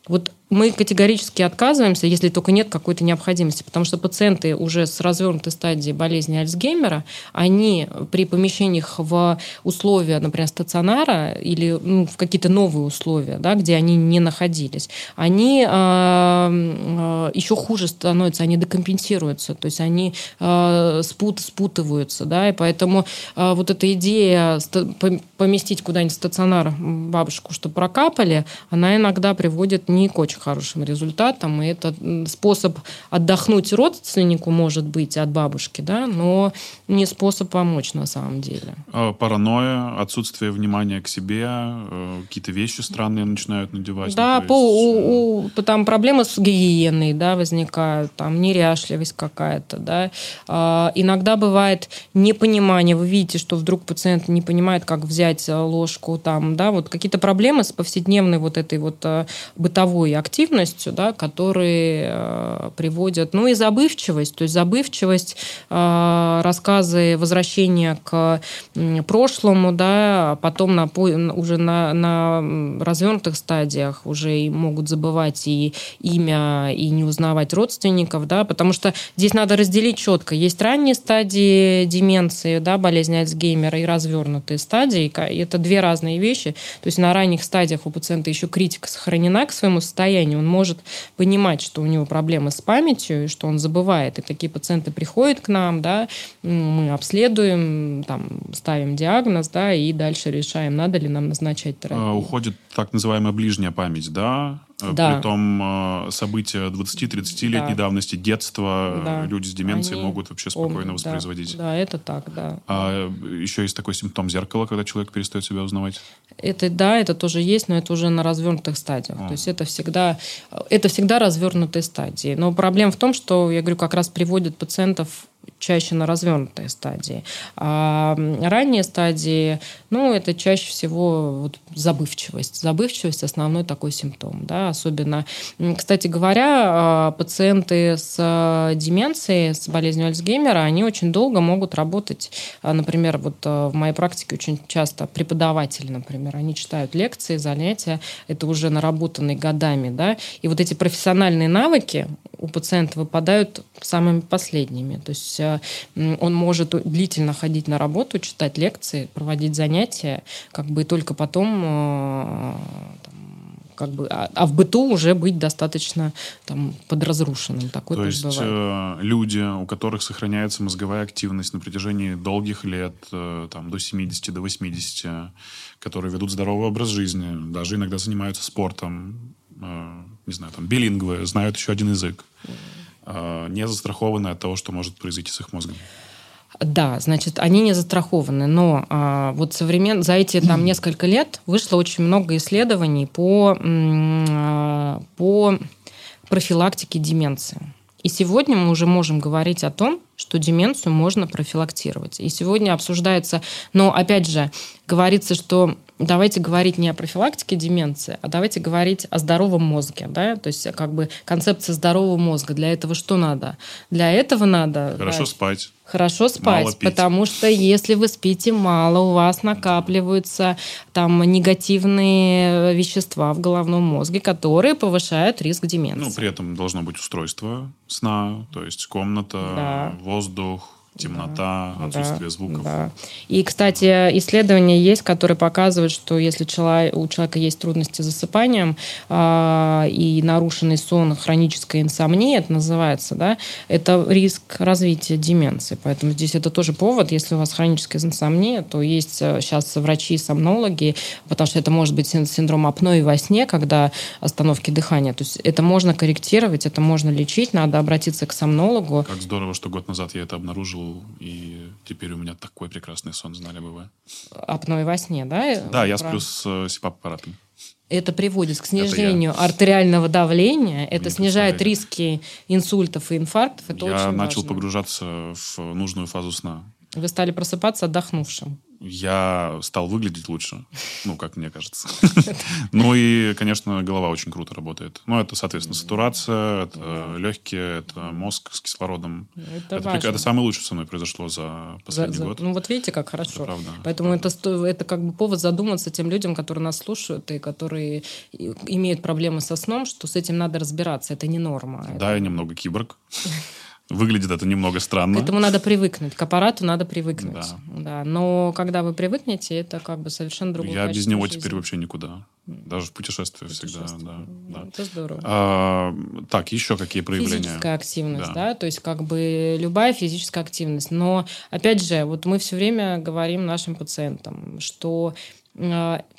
[SPEAKER 2] Вот мы категорически отказываемся, если только нет какой-то необходимости, потому что пациенты уже с развернутой стадией болезни Альцгеймера, они при помещениях в условия, например, стационара или ну, в какие-то новые условия, да, где они не находились, они э, э, еще хуже становятся, они декомпенсируются, то есть они э, спут, спутываются, да, и поэтому э, вот эта идея поместить куда-нибудь в стационар бабушку, что прокапали, она иногда приводит не к очень хорошим результатам. И это способ отдохнуть родственнику, может быть, от бабушки, да, но не способ помочь на самом деле.
[SPEAKER 1] А паранойя, отсутствие внимания к себе, э, какие-то вещи странные начинают надевать.
[SPEAKER 2] Да, ну, по, у, у, там проблемы с гигиеной да, возникают, там неряшливость какая-то. Да. А, иногда бывает непонимание. Вы видите, что вдруг пациент не понимает, как взять э, ложку. Там, да, вот какие-то проблемы с повседневной вот этой вот э, бытовой активностью, да, которые э, приводят, ну и забывчивость, то есть забывчивость, э, рассказы, возвращение к прошлому, да, а потом на, уже на, на развернутых стадиях уже и могут забывать и имя, и не узнавать родственников, да, потому что здесь надо разделить четко. Есть ранние стадии деменции, да, болезни Альцгеймера и развернутые стадии. И это две разные вещи. То есть на ранних стадиях у пациента еще критика сохранена к своему состоянию, состоянии, он может понимать, что у него проблемы с памятью, и что он забывает. И такие пациенты приходят к нам, да, мы обследуем, там, ставим диагноз, да, и дальше решаем, надо ли нам назначать терапию. А,
[SPEAKER 1] уходит так называемая ближняя память, да? Э, да. Притом э, события 20-30-летней да. давности, детства, да. люди с деменцией Они могут вообще спокойно помнят, воспроизводить.
[SPEAKER 2] Да. да, это так, да.
[SPEAKER 1] А еще есть такой симптом зеркала, когда человек перестает себя узнавать?
[SPEAKER 2] Это да, это тоже есть, но это уже на развернутых стадиях. А. То есть это всегда, это всегда развернутые стадии. Но проблема в том, что, я говорю, как раз приводит пациентов чаще на развернутой стадии. А ранние стадии, ну, это чаще всего вот забывчивость. Забывчивость – основной такой симптом. Да? Особенно, кстати говоря, а, пациенты с а, деменцией, с болезнью Альцгеймера, они очень долго могут работать. А, например, вот в моей практике очень часто преподаватели, например, они читают лекции, занятия, это уже наработанные годами. Да? И вот эти профессиональные навыки у пациента выпадают самыми последними. То есть он может длительно ходить на работу, читать лекции, проводить занятия, как бы и только потом э, как бы, а, а в быту уже быть достаточно там подразрушенным. Такое
[SPEAKER 1] То есть
[SPEAKER 2] бывает.
[SPEAKER 1] э, люди, у которых сохраняется мозговая активность на протяжении долгих лет, э, там, до 70, до 80, которые ведут здоровый образ жизни, даже иногда занимаются спортом, э, не знаю, там, билингвы, знают еще один язык, э, не застрахованы от того, что может произойти с их мозгом.
[SPEAKER 2] Да, значит, они не застрахованы, но а, вот современ... за эти там несколько лет вышло очень много исследований по, а, по профилактике деменции. И сегодня мы уже можем говорить о том, что деменцию можно профилактировать. И сегодня обсуждается, но опять же, говорится, что давайте говорить не о профилактике деменции, а давайте говорить о здоровом мозге. Да? То есть как бы концепция здорового мозга. Для этого что надо? Для этого надо...
[SPEAKER 1] Хорошо
[SPEAKER 2] да,
[SPEAKER 1] спать.
[SPEAKER 2] Хорошо спать,
[SPEAKER 1] Мало пить.
[SPEAKER 2] потому что если вы спите мало, у вас накапливаются там негативные вещества в головном мозге, которые повышают риск деменции.
[SPEAKER 1] Ну, при этом должно быть устройство сна, то есть комната,
[SPEAKER 2] Да.
[SPEAKER 1] vzduch, темнота,
[SPEAKER 2] Да,
[SPEAKER 1] отсутствие звуков.
[SPEAKER 2] да. И, кстати, исследования есть, которые показывают, что если человек, у человека есть трудности с засыпанием а, и нарушенный сон, хроническая инсомния, это называется, да, это риск развития деменции. Поэтому здесь это тоже повод, если у вас хроническая инсомния, то есть э, сейчас врачи-сомнологи, потому что это может быть син- синдром апноэ во сне, когда остановки дыхания. То есть это можно корректировать, это можно лечить, надо обратиться к сомнологу.
[SPEAKER 1] Как здорово, что год назад я это обнаружил, и теперь у меня такой прекрасный сон, знали бы вы.
[SPEAKER 2] Апноэ во сне, да?
[SPEAKER 1] Да, я сплю с э, СИПАП-аппаратом.
[SPEAKER 2] Это приводит к снижению артериального давления, это
[SPEAKER 1] Не
[SPEAKER 2] снижает риски инсультов и инфарктов. Это
[SPEAKER 1] я
[SPEAKER 2] очень
[SPEAKER 1] начал
[SPEAKER 2] важно.
[SPEAKER 1] погружаться в нужную фазу сна.
[SPEAKER 2] Вы стали просыпаться отдохнувшим.
[SPEAKER 1] Я стал выглядеть лучше, ну, как мне кажется. (laughs) Ну и, конечно, голова очень круто работает. Ну, это, соответственно, сатурация, это легкие, это мозг с кислородом.
[SPEAKER 2] Это,
[SPEAKER 1] Это,
[SPEAKER 2] важно.
[SPEAKER 1] это самое лучшее со мной произошло за последний
[SPEAKER 2] за-
[SPEAKER 1] год.
[SPEAKER 2] Ну вот видите, как хорошо.
[SPEAKER 1] Это правда.
[SPEAKER 2] Поэтому это, это как бы повод задуматься тем людям, которые нас слушают и которые имеют проблемы со сном, что с этим надо разбираться. Это не норма.
[SPEAKER 1] Да, я немного киборг. (laughs) Выглядит это немного
[SPEAKER 2] К
[SPEAKER 1] странно.
[SPEAKER 2] этому надо привыкнуть, к аппарату надо привыкнуть.
[SPEAKER 1] Да.
[SPEAKER 2] Да. Но когда вы привыкнете, это как бы совершенно другое
[SPEAKER 1] Я без него
[SPEAKER 2] жизни.
[SPEAKER 1] теперь вообще никуда. Даже в путешествие всегда. Да, да.
[SPEAKER 2] Это здорово.
[SPEAKER 1] А, так, еще какие проявления?
[SPEAKER 2] Физическая активность,
[SPEAKER 1] Да.
[SPEAKER 2] да. то есть как бы любая физическая активность. Но опять же, вот мы все время говорим нашим пациентам, что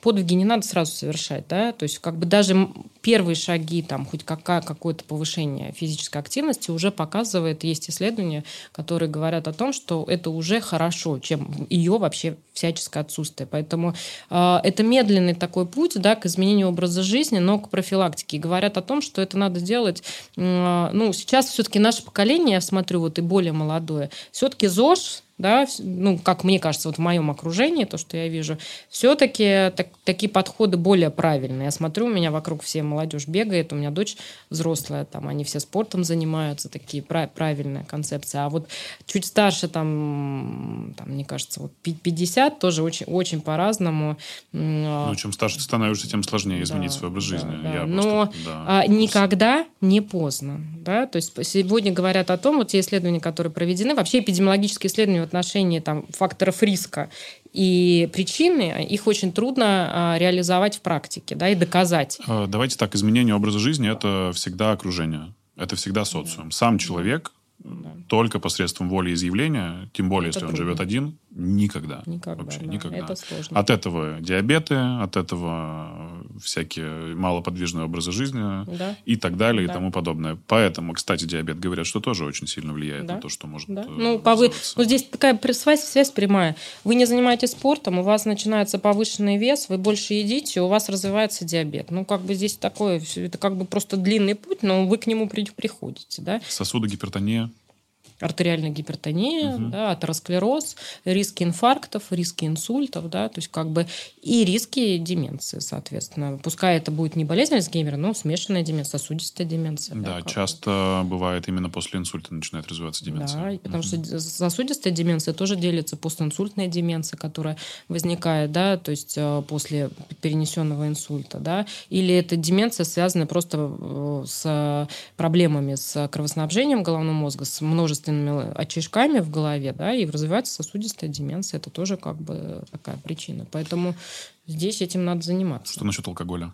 [SPEAKER 2] подвиги не надо сразу совершать, да, то есть как бы даже первые шаги, там, хоть какая, какое-то повышение физической активности уже показывает, есть исследования, которые говорят о том, что это уже хорошо, чем ее вообще всяческое отсутствие. Поэтому э, это медленный такой путь, да, к изменению образа жизни, но к профилактике. И говорят о том, что это надо делать, э, ну, сейчас все-таки наше поколение, я смотрю, вот и более молодое, все-таки ЗОЖ, да, ну, как мне кажется, вот в моем окружении, то, что я вижу, все-таки такие подходы более правильные. Я смотрю, у меня вокруг все молодежь бегает, у меня дочь взрослая, там, они все спортом занимаются, такие пра- правильная концепция. А вот чуть старше, там, там мне кажется, вот пи- 50 тоже очень, очень по-разному. М,
[SPEAKER 1] Ну, чем старше ты становишься, тем сложнее изменить
[SPEAKER 2] да,
[SPEAKER 1] свой образ
[SPEAKER 2] да,
[SPEAKER 1] жизни.
[SPEAKER 2] да.
[SPEAKER 1] Я
[SPEAKER 2] Но
[SPEAKER 1] просто, да,
[SPEAKER 2] а, никогда не поздно. Да? То есть сегодня говорят о том, вот те исследования, которые проведены, вообще эпидемиологические исследования отношении там, факторов риска и причины, их очень трудно а, реализовать в практике да, и доказать.
[SPEAKER 1] Э, Давайте так, изменение образа жизни – это всегда окружение. Это всегда социум. Сам человек только посредством воли изъявления, тем более,
[SPEAKER 2] Это
[SPEAKER 1] если он
[SPEAKER 2] трудно.
[SPEAKER 1] живет один, никогда.
[SPEAKER 2] Никогда,
[SPEAKER 1] Вообще
[SPEAKER 2] да.
[SPEAKER 1] никогда.
[SPEAKER 2] Это сложно.
[SPEAKER 1] От этого диабеты, от этого всякие малоподвижные образы жизни
[SPEAKER 2] Да.
[SPEAKER 1] и так далее
[SPEAKER 2] Да.
[SPEAKER 1] и тому подобное. Поэтому, кстати, диабет, говорят, что тоже очень сильно влияет
[SPEAKER 2] Да.
[SPEAKER 1] на то, что может
[SPEAKER 2] Да.
[SPEAKER 1] э,
[SPEAKER 2] Ну, повы... ну, здесь такая связь, связь прямая. Вы не занимаетесь спортом, у вас начинается повышенный вес, вы больше едите, у вас развивается диабет. Ну, как бы здесь такое, это как бы просто длинный путь, но вы к нему при- приходите, да.
[SPEAKER 1] Сосуды, гипертония.
[SPEAKER 2] Артериальная гипертония, да, атеросклероз, риски инфарктов, риски инсультов, да, то есть как бы и риски деменции, соответственно. Пускай это будет не болезнь Альцгеймера, но смешанная деменция, сосудистая деменция.
[SPEAKER 1] Да,
[SPEAKER 2] бы.
[SPEAKER 1] часто бывает именно после инсульта начинает развиваться деменция.
[SPEAKER 2] Да, потому что сосудистая деменция тоже делится постинсультная деменция, которая возникает, да, то есть э, после перенесенного инсульта, да, или это деменция связана просто э, с проблемами с кровоснабжением головного мозга, с множеством множественными очишками в голове, да, и развивается сосудистая деменция. Это тоже как бы такая причина. Поэтому здесь этим надо заниматься.
[SPEAKER 1] Что насчет алкоголя?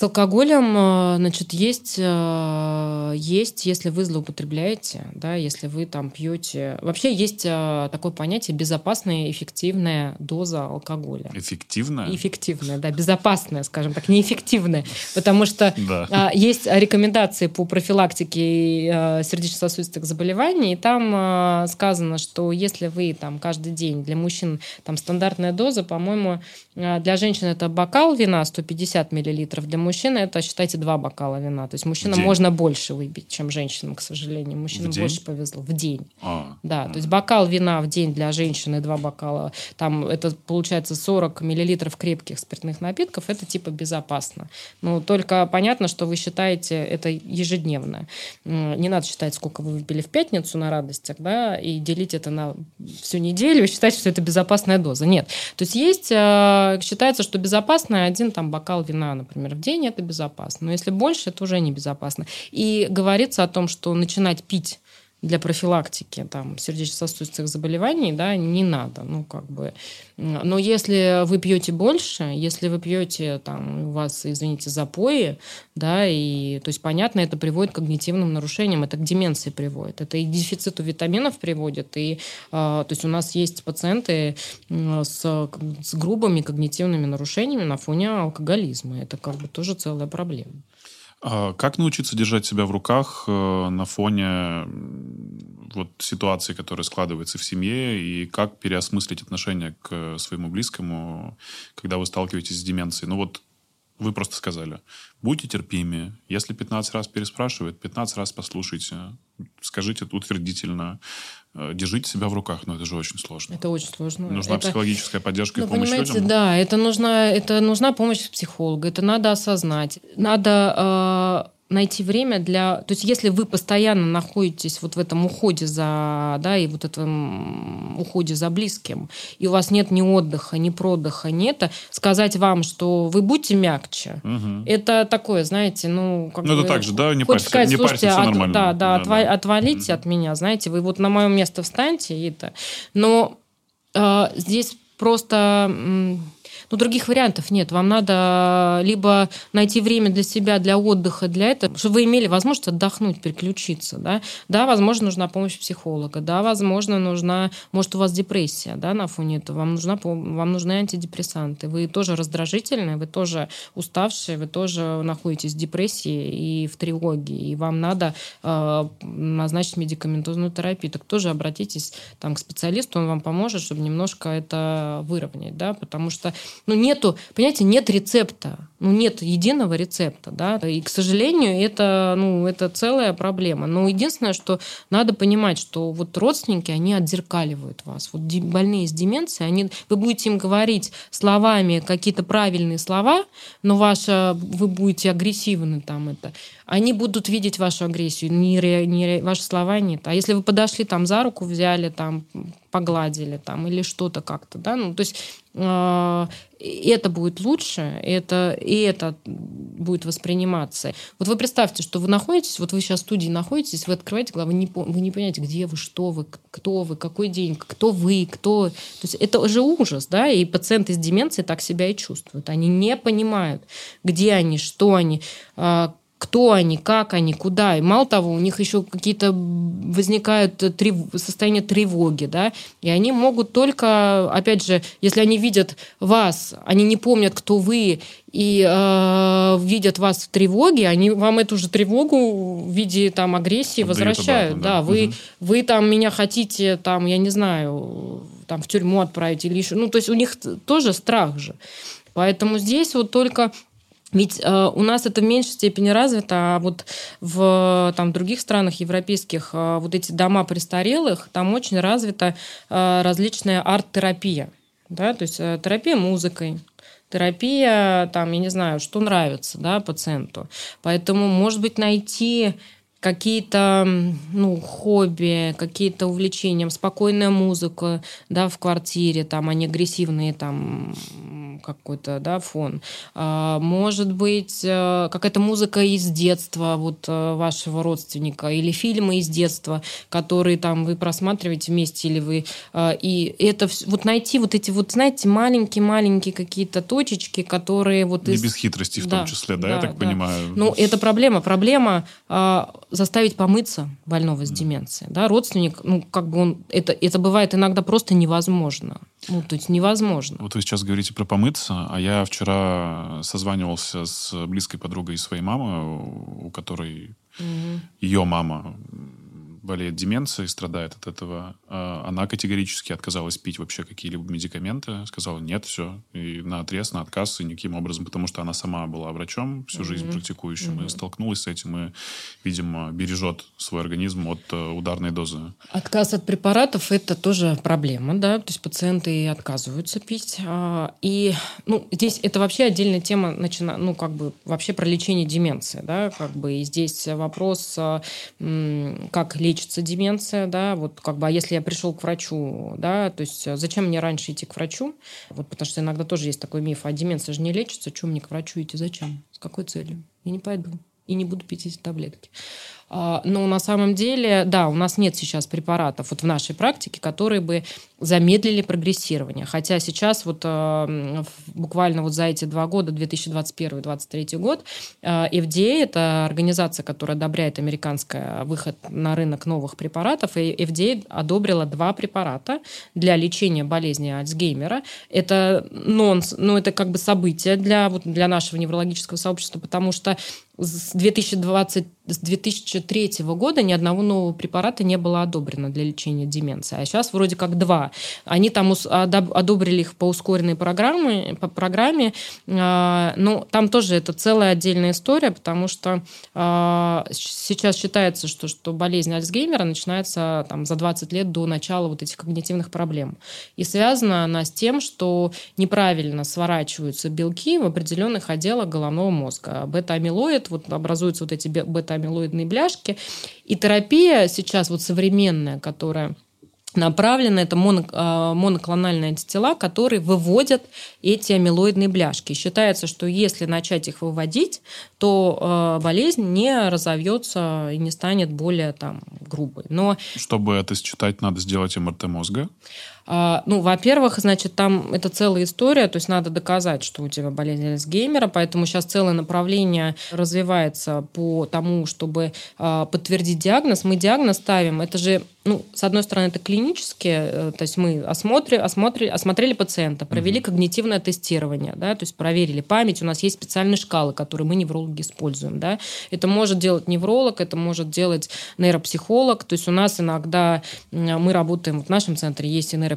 [SPEAKER 2] С алкоголем, э, значит, есть, э, есть, если вы злоупотребляете, да, если вы там пьете. Вообще есть э, такое понятие безопасная эффективная доза алкоголя.
[SPEAKER 1] Эффективная?
[SPEAKER 2] Эффективная, да, безопасная, скажем так, неэффективная. Потому что да. есть рекомендации по профилактике сердечно-сосудистых заболеваний, и там сказано, что если вы там каждый день для мужчин там стандартная доза, по-моему, для женщин это бокал вина 150 миллилитров, для мужчины это, считайте, два бокала вина. То есть мужчинам можно больше выпить, чем женщинам, к сожалению. Мужчинам больше повезло. В день. А, да, а. то есть бокал вина в день для женщины, два бокала. Там это получается 40 миллилитров крепких спиртных напитков. Это типа безопасно. Но только понятно, что вы считаете это ежедневно. Не надо считать, сколько вы выпили в пятницу на радостях, да, и делить это на всю неделю и считать, что это безопасная доза. Нет. То есть есть, э, считается, что безопасная один там бокал вина, например, в день день это безопасно. Но если больше, это уже небезопасно. И говорится о том, что начинать пить для профилактики там, сердечно-сосудистых заболеваний, да, не надо. Ну, как бы. Но если вы пьете больше, если вы пьете, там, у вас, извините, запои, да, и, то есть, понятно, это приводит к когнитивным нарушениям, это к деменции приводит, это и к дефициту витаминов приводит, и, э, то есть, у нас есть пациенты с, с грубыми когнитивными нарушениями на фоне алкоголизма. Это как бы тоже целая проблема.
[SPEAKER 1] А как научиться держать себя в руках э, на фоне вот ситуации, которая складывается в семье, и как переосмыслить отношение к своему близкому, когда вы сталкиваетесь с деменцией? Ну вот вы просто сказали, будьте терпимее. Если 15 раз переспрашивает, 15 раз послушайте, скажите утвердительно, э, держите себя в руках, но это же очень сложно.
[SPEAKER 2] Это очень сложно.
[SPEAKER 1] Нужна
[SPEAKER 2] это...
[SPEAKER 1] психологическая поддержка
[SPEAKER 2] ну,
[SPEAKER 1] и помощь
[SPEAKER 2] понимаете,
[SPEAKER 1] людям?
[SPEAKER 2] Да, это нужна, это нужна помощь психолога, это надо осознать. Надо э, найти время для... То есть если вы постоянно находитесь вот в этом уходе за... Да, и вот этом уходе за близким, и у вас нет ни отдыха, ни продыха, нет, сказать вам, что вы будьте мягче, угу. это такое, знаете, ну...
[SPEAKER 1] Как ну, это бы, так же, да? Не парься, сказать, не парься, все от, нормально.
[SPEAKER 2] Да, да, да, отва- да. отвалите угу. от меня, знаете, вы вот на мое место встаньте, и это... Но э, здесь просто но других вариантов нет. Вам надо либо найти время для себя, для отдыха, для этого, чтобы вы имели возможность отдохнуть, переключиться. Да, да возможно, нужна помощь психолога. Да, возможно, нужна, может, у вас депрессия да, на фоне этого. Вам, нужна, вам нужны антидепрессанты. Вы тоже раздражительные, вы тоже уставшие, вы тоже находитесь в депрессии и в тревоге. И вам надо э, назначить медикаментозную терапию. Так тоже обратитесь там, к специалисту, он вам поможет, чтобы немножко это выровнять. Да, потому что ну, нету, понимаете, нет рецепта. Ну, нет единого рецепта, да. И, к сожалению, это, ну, это целая проблема. Но единственное, что надо понимать, что вот родственники, они отзеркаливают вас. Вот больные с деменцией, они, вы будете им говорить словами какие-то правильные слова, но ваша, вы будете агрессивны там это. Они будут видеть вашу агрессию, не, не, ваши слова нет. А если вы подошли там за руку, взяли там, погладили там или что-то как-то, да, ну, то есть э, это будет лучше, это, и это будет восприниматься. Вот вы представьте, что вы находитесь, вот вы сейчас в студии находитесь, вы открываете главу, вы не, вы не понимаете, где вы, что вы, кто вы, какой день, кто вы, кто... То есть это же ужас, да, и пациенты с деменцией так себя и чувствуют. Они не понимают, где они, что они, а, кто они, как они, куда. И мало того, у них еще какие-то возникают трев... состояния тревоги, да, и они могут только, опять же, если они видят вас, они не помнят, кто вы, и э, видят вас в тревоге, они вам эту же тревогу в виде там агрессии Отдают возвращают. Обратно, да, да вы, угу. вы там меня хотите, там, я не знаю, там в тюрьму отправить или еще. Ну, то есть у них тоже страх же. Поэтому здесь вот только ведь э, у нас это в меньшей степени развито, а вот в там, других странах европейских э, вот эти дома престарелых, там очень развита э, различная арт-терапия. Да? То есть э, терапия музыкой, терапия, там, я не знаю, что нравится да, пациенту. Поэтому, может быть, найти какие-то ну, хобби, какие-то увлечения, спокойная музыка да, в квартире, там, а не агрессивные там, какой-то, да, фон. А, может быть, э, какая-то музыка из детства вот э, вашего родственника или фильмы из детства, которые там вы просматриваете вместе или вы... Э, и это вот найти вот эти вот, знаете, маленькие-маленькие какие-то точечки, которые вот...
[SPEAKER 1] Не из... без хитрости в да, том числе, да, да я так да. понимаю?
[SPEAKER 2] Ну, это проблема. Проблема заставить помыться больного с деменцией. Да? Родственник, ну, как бы он... Это, это бывает иногда просто невозможно. Ну, то есть невозможно.
[SPEAKER 1] Вот вы сейчас говорите про помыться, а я вчера созванивался с близкой подругой своей мамы, у которой угу. ее мама болеет деменцией, страдает от этого, а она категорически отказалась пить вообще какие-либо медикаменты, сказала нет, все, и на отрез, на отказ, и никаким образом, потому что она сама была врачом всю жизнь mm-hmm. практикующим, mm-hmm. и столкнулась с этим, и, видимо, бережет свой организм от э, ударной дозы.
[SPEAKER 2] Отказ от препаратов – это тоже проблема, да, то есть пациенты отказываются пить, а, и, ну, здесь это вообще отдельная тема, начина, ну, как бы вообще про лечение деменции, да, как бы, и здесь вопрос, а, как лечится деменция, да, вот как бы, а если я пришел к врачу, да, то есть а зачем мне раньше идти к врачу? Вот потому что иногда тоже есть такой миф, а деменция же не лечится, чем мне к врачу идти, зачем? С какой целью? Я не пойду и не буду пить эти таблетки. А, но на самом деле, да, у нас нет сейчас препаратов вот в нашей практике, которые бы замедлили прогрессирование. Хотя сейчас вот а, буквально вот за эти два года, 2021-2023 год, а, FDA, это организация, которая одобряет американский выход на рынок новых препаратов, и FDA одобрила два препарата для лечения болезни Альцгеймера. Это нонс, ну это как бы событие для, вот, для нашего неврологического сообщества, потому что с 2020 с 2003 года ни одного нового препарата не было одобрено для лечения деменции. А сейчас вроде как два. Они там одобрили их по ускоренной программе, по программе, а, но там тоже это целая отдельная история, потому что а, сейчас считается, что, что болезнь Альцгеймера начинается там, за 20 лет до начала вот этих когнитивных проблем. И связана она с тем, что неправильно сворачиваются белки в определенных отделах головного мозга. Бета-амилоид, вот образуются вот эти бета амилоидные бляшки. И терапия сейчас вот современная, которая направлена, это моно, а, моноклональные антитела, которые выводят эти амилоидные бляшки. Считается, что если начать их выводить, то а, болезнь не разовьется и не станет более там, грубой. Но...
[SPEAKER 1] Чтобы это считать, надо сделать МРТ мозга?
[SPEAKER 2] А, ну, во-первых, значит, там это целая история, то есть надо доказать, что у тебя болезнь Альцгеймера, поэтому сейчас целое направление развивается по тому, чтобы а, подтвердить диагноз. Мы диагноз ставим, это же ну, с одной стороны, это клинические, э, то есть мы осмотри, осмотрели, осмотрели пациента, провели угу. когнитивное тестирование, да, то есть проверили память, у нас есть специальные шкалы, которые мы, неврологи, используем, да. Это может делать невролог, это может делать нейропсихолог, то есть у нас иногда мы работаем, в нашем центре есть и нейропсихолог,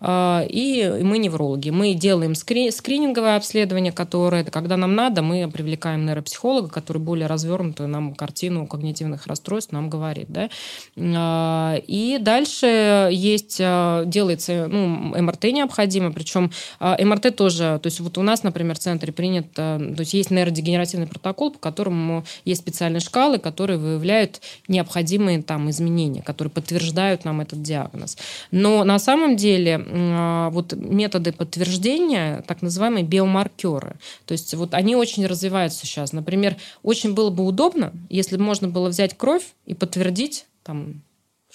[SPEAKER 2] а, и мы неврологи. Мы делаем скри, скрининговое обследование, которое, когда нам надо, мы привлекаем нейропсихолога, который более развернутую нам картину когнитивных расстройств нам говорит, да а, и дальше есть, а, делается, ну, МРТ необходимо, причем МРТ тоже, то есть вот у нас, например, в центре принят, то есть есть нейродегенеративный протокол, по которому есть специальные шкалы, которые выявляют необходимые там изменения, которые подтверждают нам этот диагноз. Но на самом деле вот методы подтверждения, так называемые биомаркеры, то есть вот они очень развиваются сейчас. Например, очень было бы удобно, если бы можно было взять кровь и подтвердить там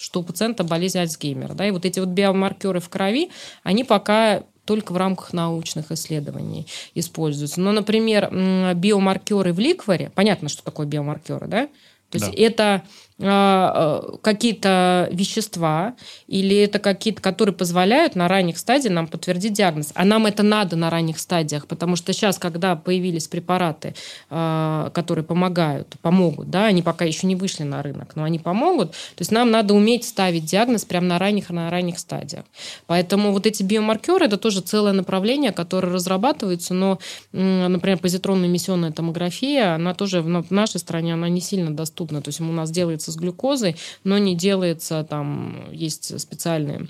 [SPEAKER 2] что у пациента болезнь Альцгеймера. Да? И вот эти вот биомаркеры в крови, они пока только в рамках научных исследований используются. Но, например, биомаркеры в ликворе, понятно, что такое биомаркеры, да? То есть да. это а, а, какие-то вещества или это какие-то, которые позволяют на ранних стадиях нам подтвердить диагноз. А нам это надо на ранних стадиях, потому что сейчас, когда появились препараты, а, которые помогают, помогут, да, они пока еще не вышли на рынок, но они помогут, то есть нам надо уметь ставить диагноз прямо на ранних, на ранних стадиях. Поэтому вот эти биомаркеры, это тоже целое направление, которое разрабатывается, но, например, позитронная эмиссионная томография, она тоже в нашей стране, она не сильно доступна. То есть у нас делается с глюкозой, но не делается там, есть специальные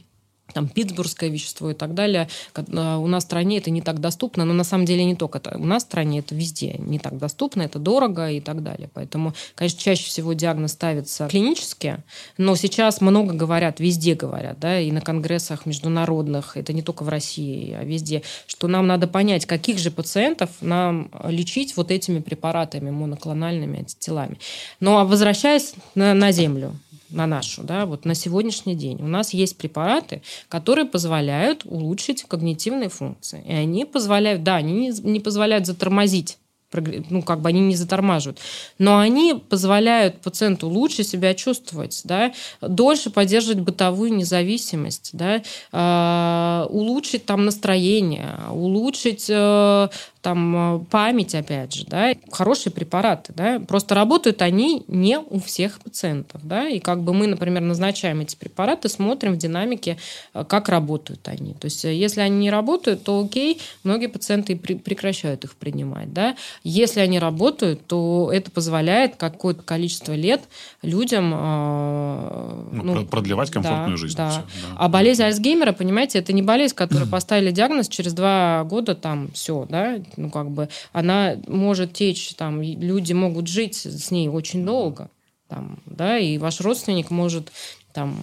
[SPEAKER 2] там питтсбургское вещество и так далее. А, у нас в стране это не так доступно, но на самом деле не только это. У нас в стране это везде не так доступно, это дорого и так далее. Поэтому, конечно, чаще всего диагноз ставится клинически, но сейчас много говорят, везде говорят, да, и на конгрессах международных, это не только в России, а везде, что нам надо понять, каких же пациентов нам лечить вот этими препаратами моноклональными антителами. Но ну, а возвращаясь на, на Землю, на нашу, да, вот на сегодняшний день у нас есть препараты, которые позволяют улучшить когнитивные функции. И они позволяют, да, они не, не позволяют затормозить ну, как бы они не затормаживают. Но они позволяют пациенту лучше себя чувствовать, да, дольше поддерживать бытовую независимость, да, э, улучшить там настроение, улучшить э, там память, опять же, да, хорошие препараты, да, просто работают они не у всех пациентов, да, и как бы мы, например, назначаем эти препараты, смотрим в динамике, э, как работают они. То есть, э, если они не работают, то окей, многие пациенты прекращают их принимать, да. Если они работают, то это позволяет какое-то количество лет людям...
[SPEAKER 1] Э, ну, продлевать комфортную
[SPEAKER 2] да,
[SPEAKER 1] жизнь.
[SPEAKER 2] Да. Все, да. А болезнь Альцгеймера, понимаете, это не болезнь, которую (clears throat) поставили диагноз через два года, там, все, да, ну, как бы, она может течь, там, люди могут жить с ней очень долго, там, да, и ваш родственник может там,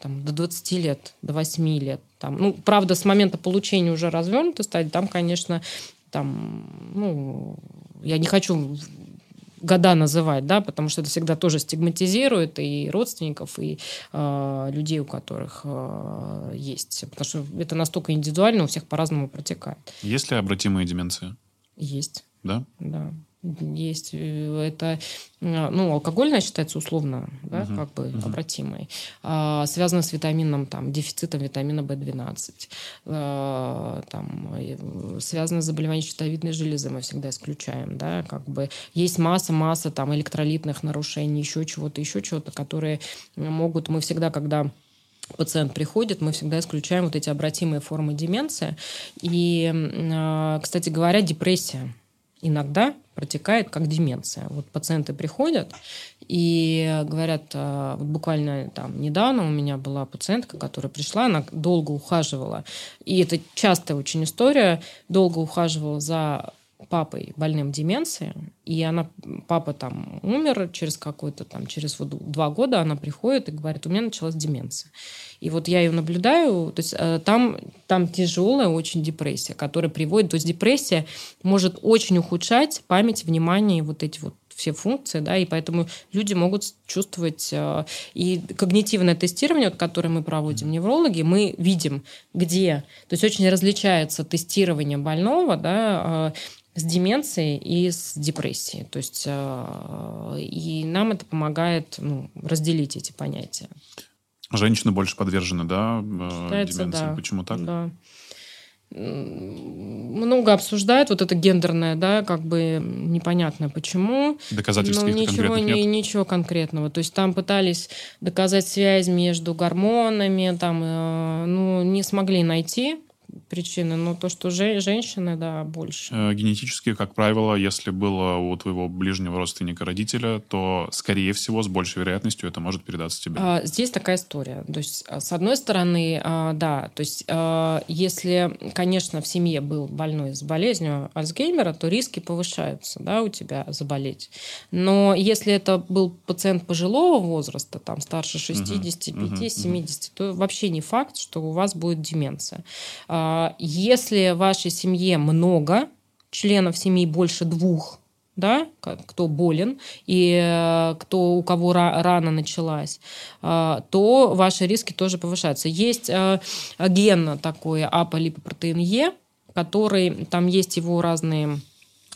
[SPEAKER 2] там, до 20 лет, до 8 лет. Там. Ну, правда, с момента получения уже развернутой стадии, там, конечно, там, ну, я не хочу года называть, да, потому что это всегда тоже стигматизирует и родственников, и э, людей, у которых э, есть. Потому что это настолько индивидуально, у всех по-разному протекает.
[SPEAKER 1] Есть ли обратимые деменции?
[SPEAKER 2] Есть.
[SPEAKER 1] Да?
[SPEAKER 2] Да. Есть. Э, это, э, ну, алкогольная считается условно, да, угу, как бы угу. обратимой. А, связано с витамином, там, дефицитом витамина В12. А, там, связано с заболеванием щитовидной железы, мы всегда исключаем, да, как бы есть масса-масса там электролитных нарушений, еще чего-то, еще чего-то, которые могут, мы всегда, когда пациент приходит, мы всегда исключаем вот эти обратимые формы деменции. И, а, кстати говоря, депрессия иногда протекает как деменция. Вот пациенты приходят и говорят, а, вот буквально там недавно у меня была пациентка, которая пришла, она долго ухаживала, и это частая очень история, долго ухаживала за папой больным деменцией, и она, папа там умер через какой-то там, через вот два года она приходит и говорит, у меня началась деменция. И вот я ее наблюдаю, то есть э, там, там тяжелая очень депрессия, которая приводит, то есть депрессия может очень ухудшать память, внимание и вот эти вот все функции, да, и поэтому люди могут чувствовать... Э, и когнитивное тестирование, вот, которое мы проводим неврологи, мы видим, где... То есть очень различается тестирование больного, да, э, с деменцией и с депрессией. То есть и нам это помогает ну, разделить эти понятия.
[SPEAKER 1] Женщины больше подвержены, да,
[SPEAKER 2] э, Считается, деменции?
[SPEAKER 1] Да. Почему так?
[SPEAKER 2] Да. Много обсуждают вот это гендерное, да, как бы непонятно почему.
[SPEAKER 1] Доказательств но
[SPEAKER 2] ничего,
[SPEAKER 1] нет?
[SPEAKER 2] ничего конкретного. То есть там пытались доказать связь между гормонами, там, э, ну, не смогли найти причины, но то, что же, женщины, да, больше.
[SPEAKER 1] Э, генетически, как правило, если было у твоего ближнего родственника родителя, то, скорее всего, с большей вероятностью это может передаться тебе.
[SPEAKER 2] А, здесь такая история. То есть, а, с одной стороны, а, да, то есть, а, если, конечно, в семье был больной с болезнью Альцгеймера, то риски повышаются, да, у тебя заболеть. Но если это был пациент пожилого возраста, там, старше 65, uh-huh, 70, uh-huh. то вообще не факт, что у вас будет деменция. А, если в вашей семье много членов семьи больше двух, да, кто болен и э, кто у кого рана началась, а, то ваши риски тоже повышаются. Есть э, ген такой аполипопротеин Е, который там есть его разные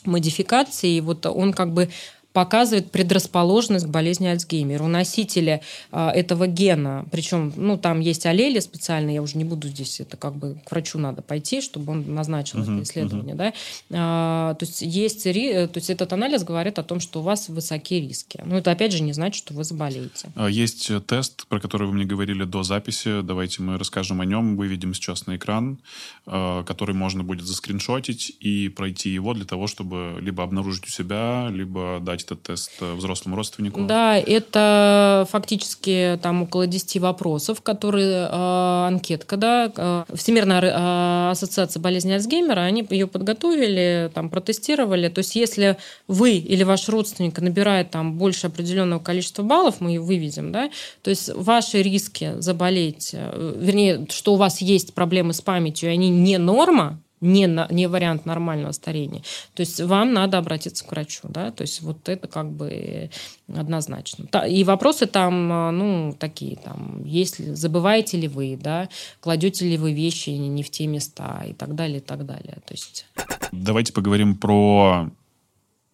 [SPEAKER 2] модификации, вот он как бы показывает предрасположенность к болезни Альцгеймера. У носителя а, этого гена, причем, ну, там есть аллели специальные, я уже не буду здесь, это как бы к врачу надо пойти, чтобы он назначил uh-huh, это исследование, uh-huh. да. А, то есть есть, то есть этот анализ говорит о том, что у вас высокие риски. Но это опять же не значит, что вы заболеете.
[SPEAKER 1] А, есть тест, про который вы мне говорили до записи. Давайте мы расскажем о нем, выведем сейчас на экран, а, который можно будет заскриншотить и пройти его для того, чтобы либо обнаружить у себя, либо дать этот тест взрослому родственнику?
[SPEAKER 2] Да, это фактически там около 10 вопросов, которые э, анкетка, да, э, Всемирная э, ассоциация болезни Альцгеймера, они ее подготовили, там протестировали. То есть, если вы или ваш родственник набирает там больше определенного количества баллов, мы ее выведем, да, то есть ваши риски заболеть, э, вернее, что у вас есть проблемы с памятью, они не норма, не, на, не вариант нормального старения. То есть вам надо обратиться к врачу, да, то есть вот это как бы однозначно. И вопросы там, а, ну, такие там, если забываете ли вы, да, кладете ли вы вещи не в те места и так далее, и так далее. То есть...
[SPEAKER 1] Давайте поговорим про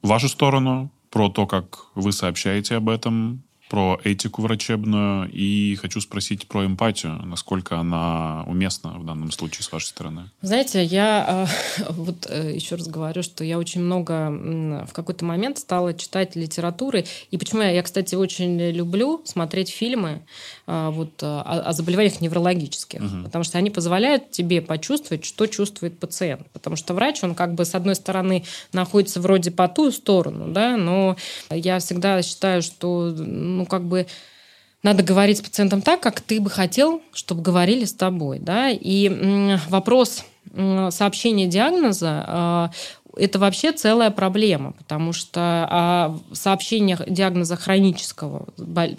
[SPEAKER 1] вашу сторону, про то, как вы сообщаете об этом, про этику врачебную и хочу спросить про эмпатию, насколько она уместна в данном случае с вашей стороны.
[SPEAKER 2] Знаете, я э, (laughs) вот э, еще раз говорю, что я очень много в какой-то момент стала читать литературы, и почему я, я кстати, очень люблю смотреть фильмы э, вот, о, о заболеваниях неврологических, угу. потому что они позволяют тебе почувствовать, что чувствует пациент, потому что врач, он как бы с одной стороны находится вроде по ту сторону, да, но я всегда считаю, что ну, ну, как бы надо говорить с пациентом так, как ты бы хотел, чтобы говорили с тобой. Да? И вопрос сообщения диагноза а, это вообще целая проблема, потому что о сообщениях диагноза хронического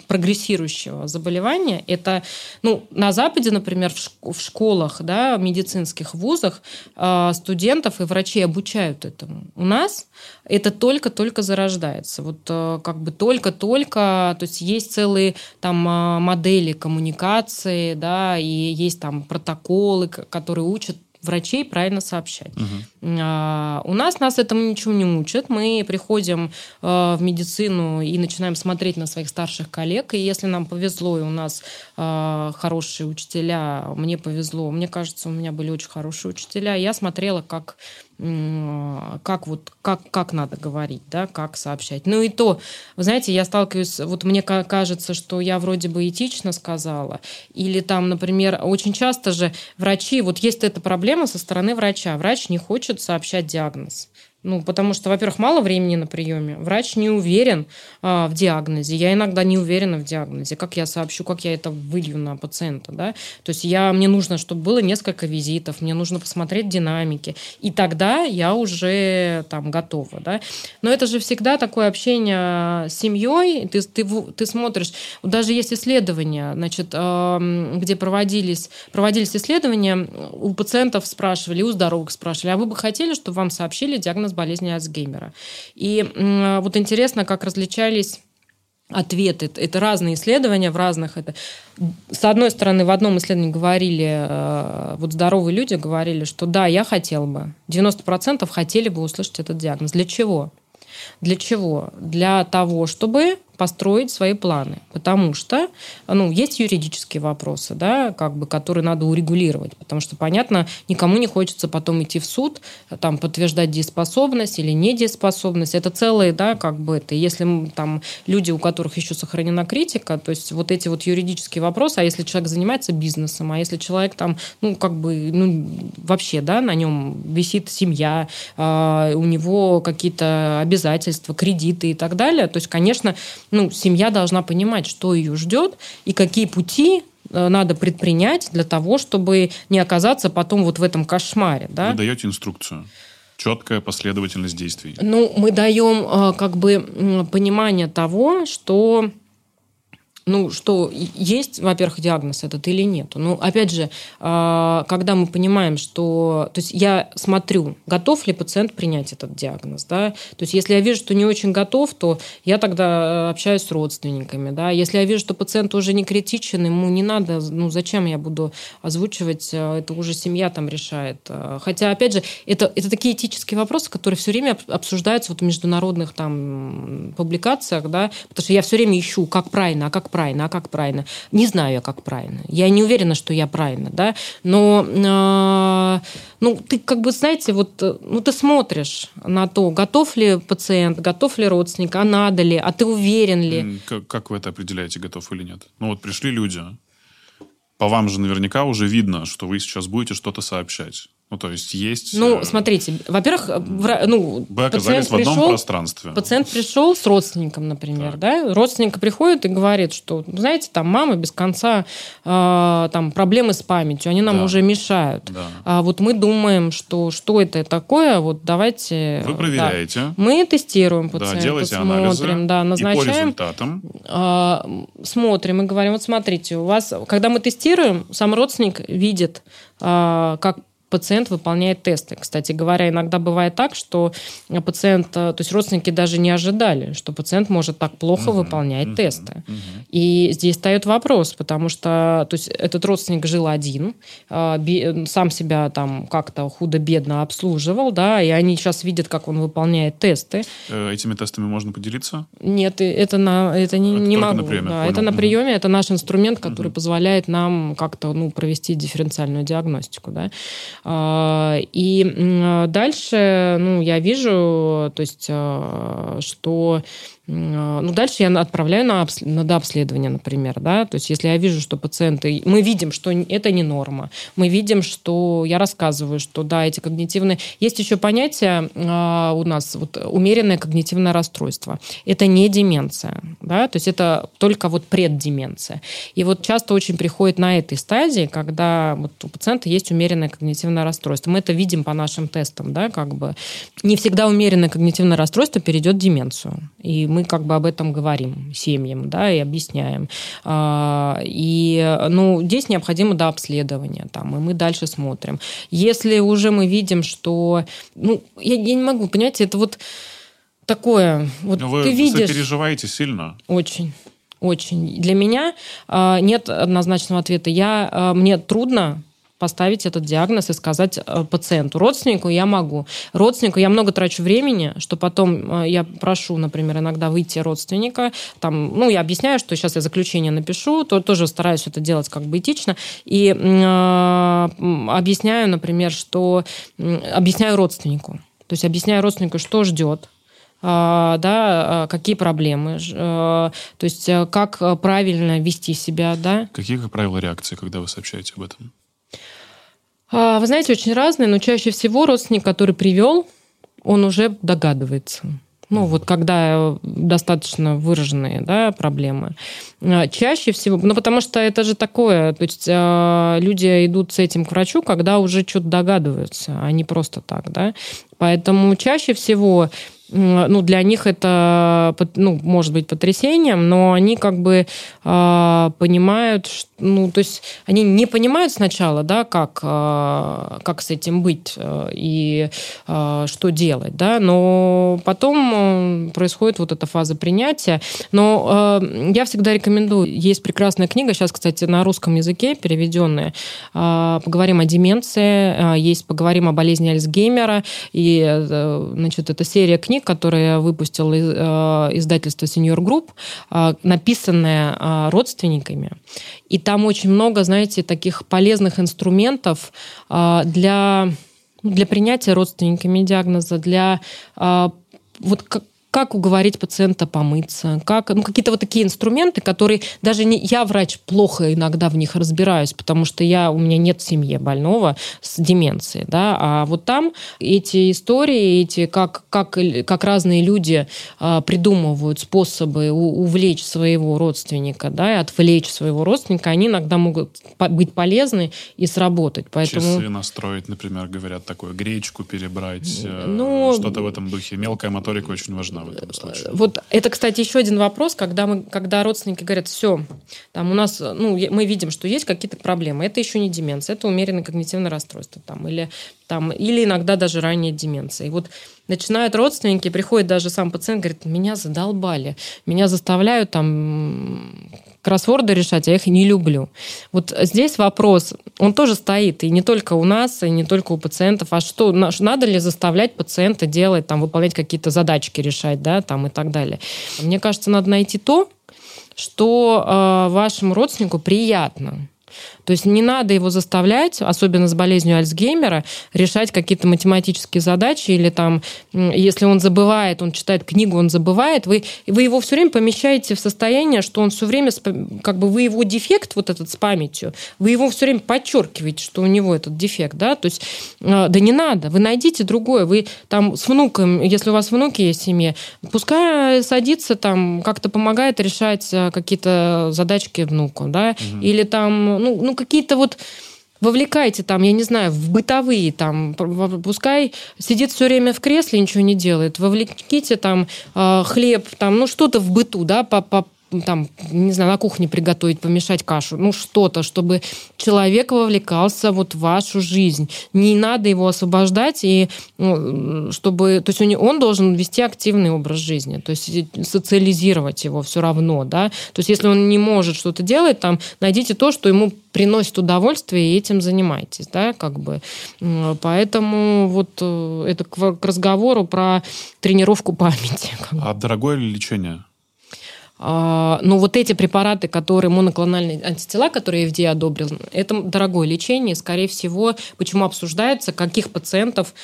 [SPEAKER 2] прогрессирующего заболевания, это, ну, на Западе, например, в школах, да, медицинских вузах а, студентов и врачей обучают этому. У нас это только-только зарождается. Вот э, как бы только-только, то есть есть целые там а, модели коммуникации, да, и есть там протоколы, которые учат врачей правильно сообщать. Угу. А, у нас нас этому ничего не учат. Мы приходим а, в медицину и начинаем смотреть на своих старших коллег. И если нам повезло, и у нас а, хорошие учителя, мне повезло, мне кажется, у меня были очень хорошие учителя, я смотрела, как как вот как как надо говорить, да, как сообщать. Ну и то, вы знаете, я сталкиваюсь, вот мне кажется, что я вроде бы этично сказала, или там, например, очень часто же врачи, вот есть эта проблема со стороны врача, врач не хочет сообщать диагноз. Ну, потому что, во-первых, мало времени на приеме. Врач не уверен а, в диагнозе. Я иногда не уверена в диагнозе. Как я сообщу, как я это вылью на пациента, да? То есть я, мне нужно, чтобы было несколько визитов, мне нужно посмотреть динамики. И тогда я уже там готова, да? Но это же всегда такое общение с семьей. Ты, ты, ты смотришь, даже есть исследования, значит, э, где проводились, проводились исследования, у пациентов спрашивали, у здоровых спрашивали, а вы бы хотели, чтобы вам сообщили диагноз болезни Альцгеймера. И вот интересно, как различались ответы. Это разные исследования в разных. Это... С одной стороны, в одном исследовании говорили, э, вот здоровые люди говорили, что да, я хотел бы. 90% хотели бы услышать этот диагноз. Для чего? Для чего? Для того, чтобы построить свои планы, потому что ну, есть юридические вопросы, да, как бы, которые надо урегулировать, потому что, понятно, никому не хочется потом идти в суд, там, подтверждать дееспособность или недееспособность. Это целые, да, как бы это. Если там люди, у которых еще сохранена критика, то есть вот эти вот юридические вопросы, а если человек занимается бизнесом, а если человек там, ну, как бы, ну, вообще, да, на нем висит семья, э, у него какие-то обязательства, кредиты и так далее, то есть, конечно, ну, семья должна понимать, что ее ждет и какие пути э, надо предпринять для того, чтобы не оказаться потом вот в этом кошмаре. Да?
[SPEAKER 1] Вы даете инструкцию четкая последовательность действий?
[SPEAKER 2] Ну, мы даем э, как бы понимание того, что ну, что есть, во-первых, диагноз этот или нет. Ну, опять же, а, когда мы понимаем, что... То есть я смотрю, готов ли пациент принять этот диагноз, да? То есть если я вижу, что не очень готов, то я тогда общаюсь с родственниками, да? Если я вижу, что пациент уже не критичен, ему не надо, ну, зачем я буду озвучивать, а, это уже семья там решает. А, хотя, опять же, это, это такие этические вопросы, которые все время обсуждаются вот в международных там публикациях, да? Потому что я все время ищу, как правильно, а как правильно, а как правильно. Не знаю я, как правильно. Я не уверена, что я правильно, да, но э, ну, ты как бы, знаете, вот, ну, ты смотришь на то, готов ли пациент, готов ли родственник, а надо ли, а ты уверен ли.
[SPEAKER 1] Как, как вы это определяете, готов или нет? Ну, вот пришли люди, по вам же наверняка уже видно, что вы сейчас будете что-то сообщать. Ну, то есть есть...
[SPEAKER 2] Ну,
[SPEAKER 1] э,
[SPEAKER 2] смотрите, во-первых, вра- ну,
[SPEAKER 1] Вы оказались
[SPEAKER 2] пациент
[SPEAKER 1] в одном
[SPEAKER 2] пришел,
[SPEAKER 1] пространстве.
[SPEAKER 2] Пациент пришел с родственником, например,
[SPEAKER 1] Так.
[SPEAKER 2] да, родственник приходит и говорит, что, знаете, там мама без конца, э, там проблемы с памятью, они нам
[SPEAKER 1] Да.
[SPEAKER 2] уже мешают.
[SPEAKER 1] Да.
[SPEAKER 2] А вот мы думаем, что что это такое, вот давайте...
[SPEAKER 1] Вы
[SPEAKER 2] да.
[SPEAKER 1] проверяете.
[SPEAKER 2] Мы тестируем
[SPEAKER 1] Да,
[SPEAKER 2] пациента,
[SPEAKER 1] делаете
[SPEAKER 2] смотрим,
[SPEAKER 1] анализы.
[SPEAKER 2] да,
[SPEAKER 1] И по
[SPEAKER 2] назначаем,
[SPEAKER 1] результатам
[SPEAKER 2] а, смотрим и говорим, вот смотрите, у вас, когда мы тестируем, сам родственник видит, а, как пациент выполняет тесты. Кстати говоря, иногда бывает так, что пациент, а, то есть родственники даже не ожидали, что пациент может так плохо выполнять тесты. И здесь встает вопрос, потому что то есть этот родственник жил один, а, би- сам себя там как-то худо-бедно обслуживал, да, и они сейчас видят, как он выполняет тесты.
[SPEAKER 1] э, этими тестами можно поделиться?
[SPEAKER 2] Нет, это, на, это не,
[SPEAKER 1] Это
[SPEAKER 2] не могу.
[SPEAKER 1] на приеме,
[SPEAKER 2] да,
[SPEAKER 1] понял.
[SPEAKER 2] это на приеме, это наш инструмент, который позволяет нам как-то ну, провести дифференциальную диагностику. Да? А, И дальше ну, я вижу, то есть, а, что ну, дальше я отправляю на, обс- на дообследование, например. Да? То есть если я вижу, что пациенты... Мы видим, что это не норма. Мы видим, что... Я рассказываю, что да, эти когнитивные... Есть еще понятие а, у нас вот, умеренное когнитивное расстройство. Это не деменция. Да? То есть это только вот преддеменция. И вот часто очень приходит на этой стадии, когда вот у пациента есть умеренное когнитивное расстройство. Мы это видим по нашим тестам. Да? Как бы. Не всегда умеренное когнитивное расстройство перейдет в деменцию. И мы как бы об этом говорим семьям, да, и объясняем. А, И, ну, здесь необходимо до обследования, там, и мы дальше смотрим. Если уже мы видим, что, ну, я, я не могу, понимаете, это вот такое, вот
[SPEAKER 1] Но вы
[SPEAKER 2] ты видишь...
[SPEAKER 1] переживаете сильно?
[SPEAKER 2] Очень. Очень. Для меня а, нет однозначного ответа. Я, а, мне трудно поставить этот диагноз и сказать э, пациенту. Родственнику я могу. Родственнику я много трачу времени, что потом э, я прошу, например, иногда выйти родственника. Там, ну, я объясняю, что сейчас я заключение напишу, то тоже стараюсь это делать как бы этично. И э, объясняю, например, что... Объясняю родственнику. То есть объясняю родственнику, что ждет, а, да, какие проблемы, то есть как правильно вести себя, да.
[SPEAKER 1] Какие, как правило, реакции, когда вы сообщаете об этом?
[SPEAKER 2] А, Вы знаете, очень разные, но чаще всего родственник, который привел, он уже догадывается. Ну, вот когда достаточно выраженные да, проблемы. А, Чаще всего, ну, потому что это же такое, то есть а, люди идут с этим к врачу, когда уже что-то догадываются, а не просто так, да. Поэтому чаще всего ну, для них это, ну, может быть потрясением, но они как бы а, понимают, ш- ну, то есть они не понимают сначала, да, как, а, как с этим быть а, и а, что делать, да, но потом м, происходит вот эта фаза принятия. Но а, я всегда рекомендую, есть прекрасная книга, сейчас, кстати, на русском языке переведенная, а, поговорим о деменции, а, есть поговорим о болезни Альцгеймера, и, э, значит, это серия книг, которые выпустил э, издательство Senior Group, а, написанная а, родственниками. И там очень много, знаете, таких полезных инструментов для, ну, для принятия родственниками диагноза, для вот как как уговорить пациента помыться, как, ну, какие-то вот такие инструменты, которые даже не, я, врач, плохо иногда в них разбираюсь, потому что я, у меня нет в семье больного с деменцией, да, а вот там эти истории, эти, как, как, как разные люди а, придумывают способы у- увлечь своего родственника, да, и отвлечь своего родственника, они иногда могут по- быть полезны и сработать, поэтому...
[SPEAKER 1] Часы настроить, например, говорят такое, гречку перебрать, э,
[SPEAKER 2] Ну,
[SPEAKER 1] что-то в этом духе. Мелкая моторика очень важна в этом случае.
[SPEAKER 2] Вот это, кстати, еще один вопрос, когда, мы, когда родственники говорят, все, там у нас, ну, мы видим, что есть какие-то проблемы. Это еще не деменция, это умеренное когнитивное расстройство. Там, или, там, или иногда даже ранняя деменция. И вот начинают родственники, приходит даже сам пациент, говорит, меня задолбали, меня заставляют там кроссворды решать, а я их не люблю. Вот здесь вопрос, он тоже стоит, и не только у нас, и не только у пациентов, а что, на- надо ли заставлять пациента делать, там, выполнять какие-то задачки, решать, да, там, и так далее. Мне кажется, надо найти то, что э, вашему родственнику приятно. То есть не надо его заставлять, особенно с болезнью Альцгеймера, решать какие-то математические задачи или там, если он забывает, он читает книгу, он забывает, вы, вы его все время помещаете в состояние, что он все время, как бы вы его дефект вот этот с памятью, вы его все время подчеркиваете, что у него этот дефект, да, то есть э, да не надо, вы найдите другое, вы там с внуком, если у вас внуки есть в семье, пускай садится там, как-то помогает решать э, какие-то задачки внуку, да, угу. или там, ну, ну какие-то вот вовлекайте там, я не знаю, в бытовые там, пускай сидит все время в кресле, ничего не делает, вовлеките там э, хлеб, там, ну что-то в быту, да, там, не знаю, на кухне приготовить, помешать кашу, ну что-то, чтобы человек вовлекался вот в вашу жизнь. Не надо его освобождать, и ну, чтобы, то есть он должен вести активный образ жизни, то есть социализировать его все равно, да. То есть если он не может что-то делать, там, найдите то, что ему приносит удовольствие, и этим занимайтесь, да, как бы. Поэтому вот э, это к разговору про тренировку памяти.
[SPEAKER 1] А дорогое ли лечение?
[SPEAKER 2] А, но вот эти препараты, которые моноклональные антитела, которые FDA одобрил, это дорогое лечение. Скорее всего, почему обсуждается, каких пациентов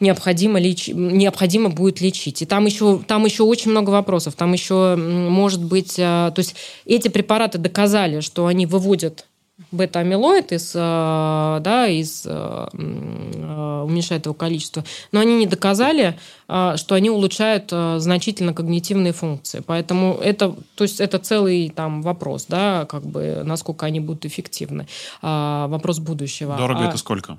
[SPEAKER 2] необходимо, леч... необходимо будет лечить. И там еще, там еще очень много вопросов. Там еще может быть... А, то есть эти препараты доказали, что они выводят бета-амилоид из, э, да, из, э, э, уменьшает его количество, но они не доказали, что они улучшают значительно когнитивные функции. Поэтому это, то есть это целый там вопрос, да, как бы, насколько они будут эффективны. Вопрос будущего.
[SPEAKER 1] Дорого а... это сколько?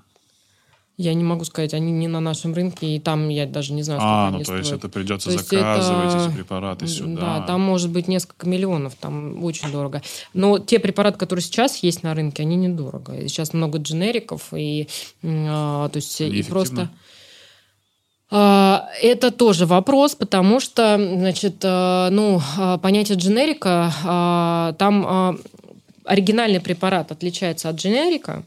[SPEAKER 2] Я не могу сказать, они не на нашем рынке, и там я даже не знаю,
[SPEAKER 1] сколько а, ну, они то стоят. есть это придется то заказывать это... эти препараты сюда.
[SPEAKER 2] Да, там может быть несколько миллионов, там очень дорого. Но те препараты, которые сейчас есть на рынке, они недорого. Сейчас много дженериков, и, а, то есть, и просто... А, это тоже вопрос, потому что, значит, а, ну, а, понятие дженерика, там оригинальный препарат отличается от дженерика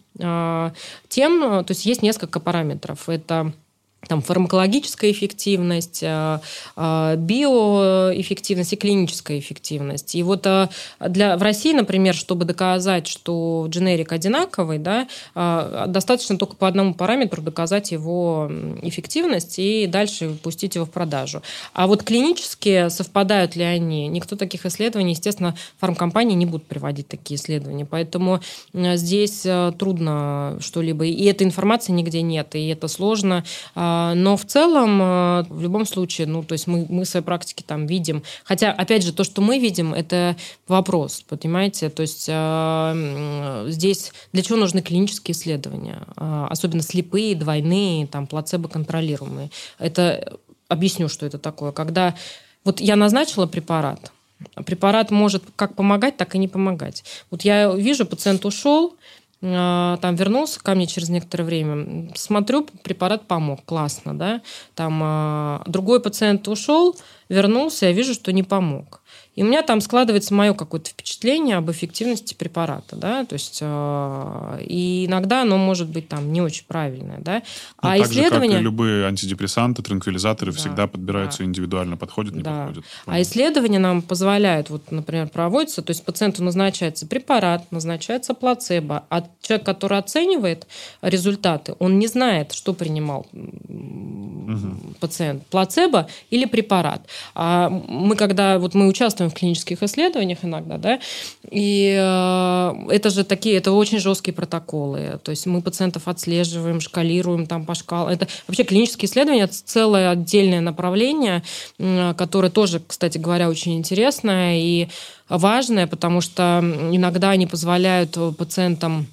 [SPEAKER 2] тем, то есть есть несколько параметров. Это там, фармакологическая эффективность, э, э, биоэффективность и клиническая эффективность. И вот э, для, в России, например, чтобы доказать, что дженерик одинаковый, да, достаточно только по одному параметру доказать его эффективность и дальше пустить его в продажу. А вот клинически совпадают ли они? Никто таких исследований, естественно, фармкомпании не будут приводить такие исследования. Поэтому здесь трудно что-либо. И этой информации нигде нет, и это сложно но в целом, а, в любом случае, ну, то есть мы, мы в своей практике там видим, хотя, опять же, то, что мы видим, это вопрос, понимаете, то есть э, здесь для чего нужны клинические исследования, особенно слепые, двойные, там, плацебо-контролируемые. Это, объясню, что это такое, когда вот я назначила препарат, препарат может как помогать, так и не помогать. Вот я вижу, пациент ушел, а, там вернулся ко мне через некоторое время, смотрю, препарат помог, классно, да, там а, другой пациент ушел, вернулся, я вижу, что не помог. И у меня там складывается мое какое-то впечатление об эффективности препарата, да, то есть э, и иногда оно может быть там не очень правильное, да.
[SPEAKER 1] Ну, а так исследования... же, как и любые антидепрессанты, транквилизаторы да, всегда подбираются да. индивидуально, подходят, не да. подходят.
[SPEAKER 2] А исследования нам позволяют, вот, например, проводятся, то есть пациенту назначается препарат, назначается плацебо, а человек, который оценивает результаты, он не знает, что принимал угу. пациент, плацебо или препарат. А мы когда вот мы участвуем участвуем в клинических исследованиях иногда, да, и э, это же такие, это очень жесткие протоколы, то есть мы пациентов отслеживаем, шкалируем там по шкалам. Это вообще клинические исследования, это целое отдельное направление, которое тоже, кстати говоря, очень интересное и важное, потому что иногда они позволяют пациентам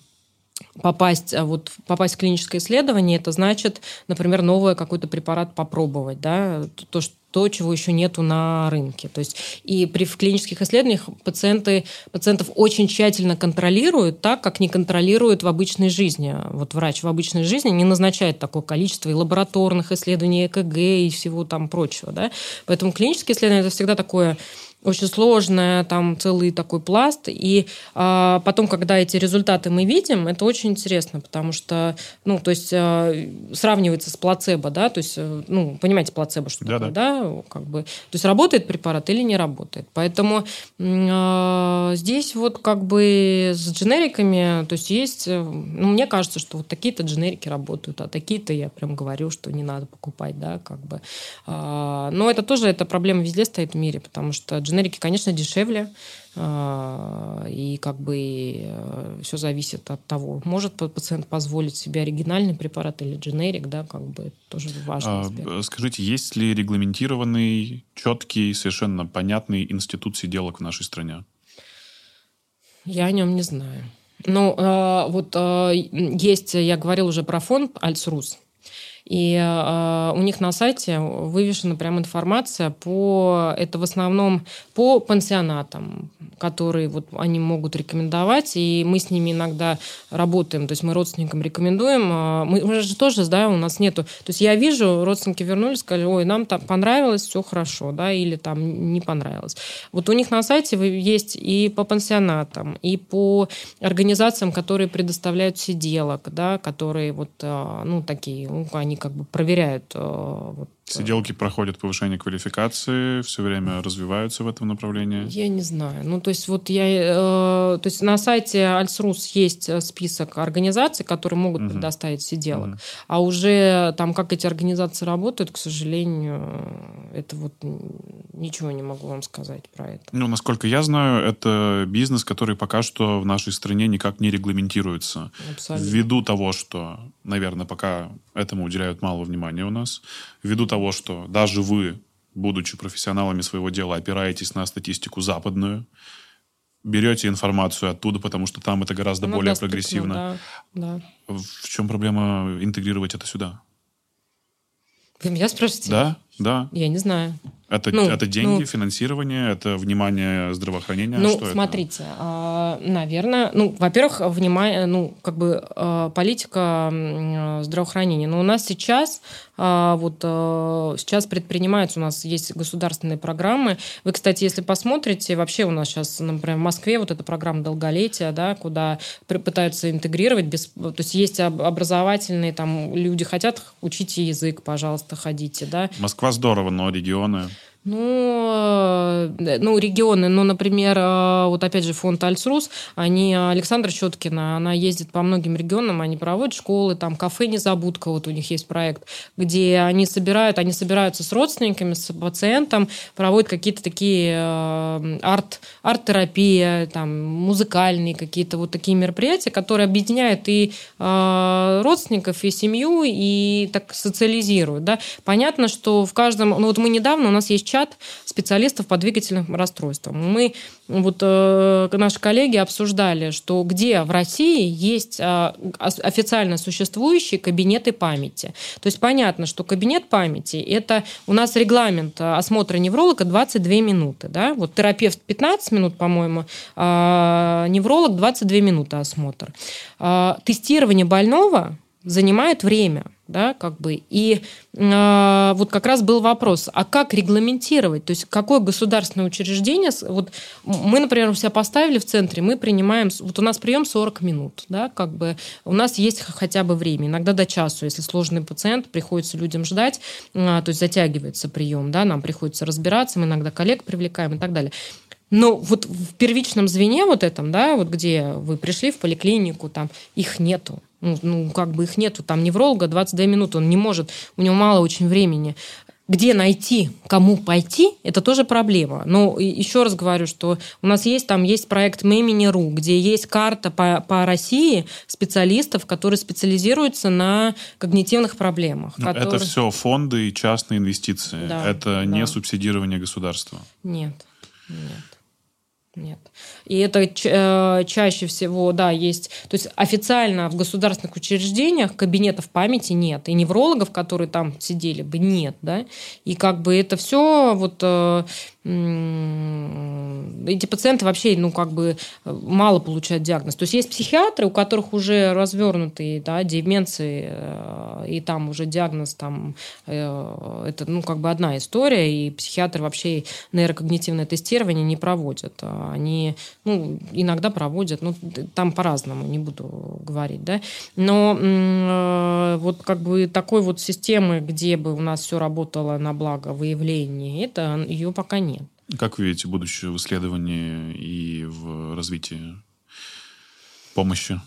[SPEAKER 2] попасть, а вот, попасть в клиническое исследование, это значит, например, новый какой-то препарат попробовать, да, то, что то, чего еще нету на рынке. То есть и при клинических исследованиях пациенты, пациентов очень тщательно контролируют, так как не контролируют в обычной жизни. Вот врач в обычной жизни не назначает такое количество и лабораторных исследований, ЭКГ и всего там прочего. Да? Поэтому клинические исследования – это всегда такое очень сложная, там целый такой пласт. И а, потом, когда эти результаты мы видим, это очень интересно, потому что, ну, то есть а, сравнивается с плацебо, да, то есть, э, ну, понимаете, плацебо что да, такое, да. да, как бы, то есть работает препарат или не работает. Поэтому а, здесь вот как бы с дженериками, то есть есть, э, ну, мне кажется, что вот такие-то дженерики работают, а такие-то я прям говорю, что не надо покупать, да, как бы. А, но это тоже, эта проблема везде стоит в мире, потому что дженерики, конечно, дешевле, а, и как бы э, все зависит от того, может пациент позволить себе оригинальный препарат или дженерик, да, как бы тоже важно.
[SPEAKER 1] А, скажите, есть ли регламентированный, четкий, совершенно понятный институт сиделок в нашей стране?
[SPEAKER 2] Я о нем не знаю. Ну, э, вот э, есть, я говорил уже про фонд Альцрус, и э, у них на сайте вывешена прям информация по... Это в основном по пансионатам, которые вот они могут рекомендовать, и мы с ними иногда работаем, то есть мы родственникам рекомендуем. А, мы, же тоже, да, у нас нету... То есть я вижу, родственники вернулись, сказали, ой, нам там понравилось, все хорошо, да, или там не понравилось. Вот у них на сайте есть и по пансионатам, и по организациям, которые предоставляют сиделок, да, которые вот, а, ну, такие, ну, они они как бы проверяют э, вот,
[SPEAKER 1] Сиделки проходят повышение квалификации, все время развиваются в этом направлении?
[SPEAKER 2] Я не знаю. Ну, то есть вот я... Э, то есть на сайте Альсрус есть э, список организаций, которые могут угу. предоставить сиделок. Угу. А уже там, как эти организации работают, к сожалению, это вот ничего не могу вам сказать про это.
[SPEAKER 1] Ну, насколько я знаю, это бизнес, который пока что в нашей стране никак не регламентируется. Абсолютно. Ввиду того, что, наверное, пока этому уделяют мало внимания у нас, ввиду того, что даже вы, будучи профессионалами своего дела, опираетесь на статистику западную, берете информацию оттуда, потому что там это гораздо ну, более доступно, прогрессивно. Да, да. В чем проблема интегрировать это сюда?
[SPEAKER 2] Вы меня спрашиваете?
[SPEAKER 1] Да, да.
[SPEAKER 2] Я не знаю.
[SPEAKER 1] Это, ну, это деньги, ну, финансирование, это внимание здравоохранения?
[SPEAKER 2] Ну, что смотрите, это? А, наверное, ну, во-первых, внимание, ну, как бы а, политика здравоохранения. Но у нас сейчас а, вот сейчас предпринимаются, у нас есть государственные программы. Вы, кстати, если посмотрите, вообще у нас сейчас, например, в Москве вот эта программа долголетия, да, куда пытаются интегрировать, без, то есть есть образовательные, там люди хотят, учите язык, пожалуйста, ходите, да.
[SPEAKER 1] Москва здорово, но регионы...
[SPEAKER 2] Ну, э, ну, регионы, ну, например, э, вот опять же фонд Альцрус, они, Александра Щеткина, она ездит по многим регионам, они проводят школы, там кафе «Незабудка», вот у них есть проект, где они собирают, они собираются с родственниками, с пациентом, проводят какие-то такие э, арт, арт-терапия, там, музыкальные какие-то вот такие мероприятия, которые объединяют и родственников, и семью, и так социализируют, да. Понятно, что в каждом, ну, вот мы недавно, у нас есть чат специалистов по двигательным расстройствам. Мы, вот э, наши коллеги обсуждали, что где в России есть э, официально существующие кабинеты памяти. То есть понятно, что кабинет памяти – это у нас регламент осмотра невролога 22 минуты. Да? Вот терапевт 15 минут, по-моему, а невролог 22 минуты осмотр. А, тестирование больного занимает время да, как бы. И э, вот как раз был вопрос, а как регламентировать, то есть какое государственное учреждение, вот мы, например, у себя поставили в центре, мы принимаем, вот у нас прием 40 минут, да, как бы у нас есть хотя бы время, иногда до часу, если сложный пациент, приходится людям ждать, э, то есть затягивается прием, да, нам приходится разбираться, мы иногда коллег привлекаем и так далее. Но вот в первичном звене вот этом, да, вот где вы пришли в поликлинику, там их нету. Ну, как бы их нету. Там невролога 22 минуты, он не может, у него мало очень времени где найти, кому пойти, это тоже проблема. Но еще раз говорю, что у нас есть там есть проект Мемини.ру, где есть карта по, по России специалистов, которые специализируются на когнитивных проблемах.
[SPEAKER 1] Которые... Это все фонды и частные инвестиции. Да, это да. не субсидирование государства.
[SPEAKER 2] Нет, нет. Нет. И это э, чаще всего, да, есть... То есть официально в государственных учреждениях кабинетов памяти нет. И неврологов, которые там сидели бы, нет, да. И как бы это все вот... Э, эти пациенты вообще, ну, как бы мало получают диагноз. То есть есть психиатры, у которых уже развернутые, да, деменции, э, и там уже диагноз там... Э, это, ну, как бы одна история, и психиатры вообще нейрокогнитивное тестирование не проводят они ну, иногда проводят, ну, там по-разному, не буду говорить, да, но э, вот как бы такой вот системы, где бы у нас все работало на благо выявления, это ее пока нет.
[SPEAKER 1] Как вы видите будущее в исследовании и в развитии помощи?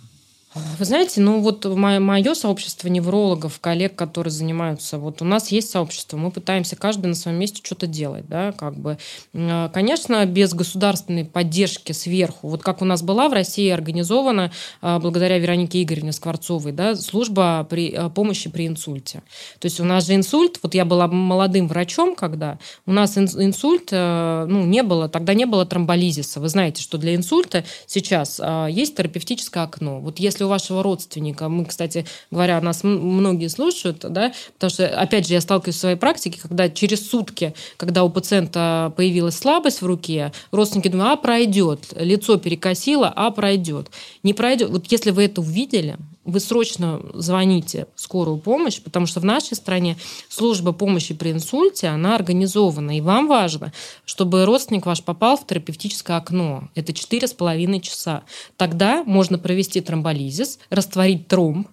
[SPEAKER 2] Вы знаете, ну вот мое, сообщество неврологов, коллег, которые занимаются, вот у нас есть сообщество, мы пытаемся каждый на своем месте что-то делать, да, как бы. Э, конечно, без государственной поддержки сверху, вот как у нас была в России организована, э, благодаря Веронике Игоревне Скворцовой, да, служба при, э, помощи при инсульте. То есть у нас же инсульт, вот я была молодым врачом, когда у нас инсульт, ну, не было, тогда не было тромболизиса. Вы знаете, что для инсульта сейчас есть терапевтическое окно. Вот если у вашего родственника. Мы, кстати говоря, нас многие слушают, да, потому что, опять же, я сталкиваюсь в своей практике, когда через сутки, когда у пациента появилась слабость в руке, родственники думают, а, пройдет, лицо перекосило, а, пройдет. Не пройдет. Вот если вы это увидели, вы срочно звоните в скорую помощь, потому что в нашей стране служба помощи при инсульте, она организована. И вам важно, чтобы родственник ваш попал в терапевтическое окно. Это 4,5 часа. Тогда можно провести тромболизис, растворить тромб,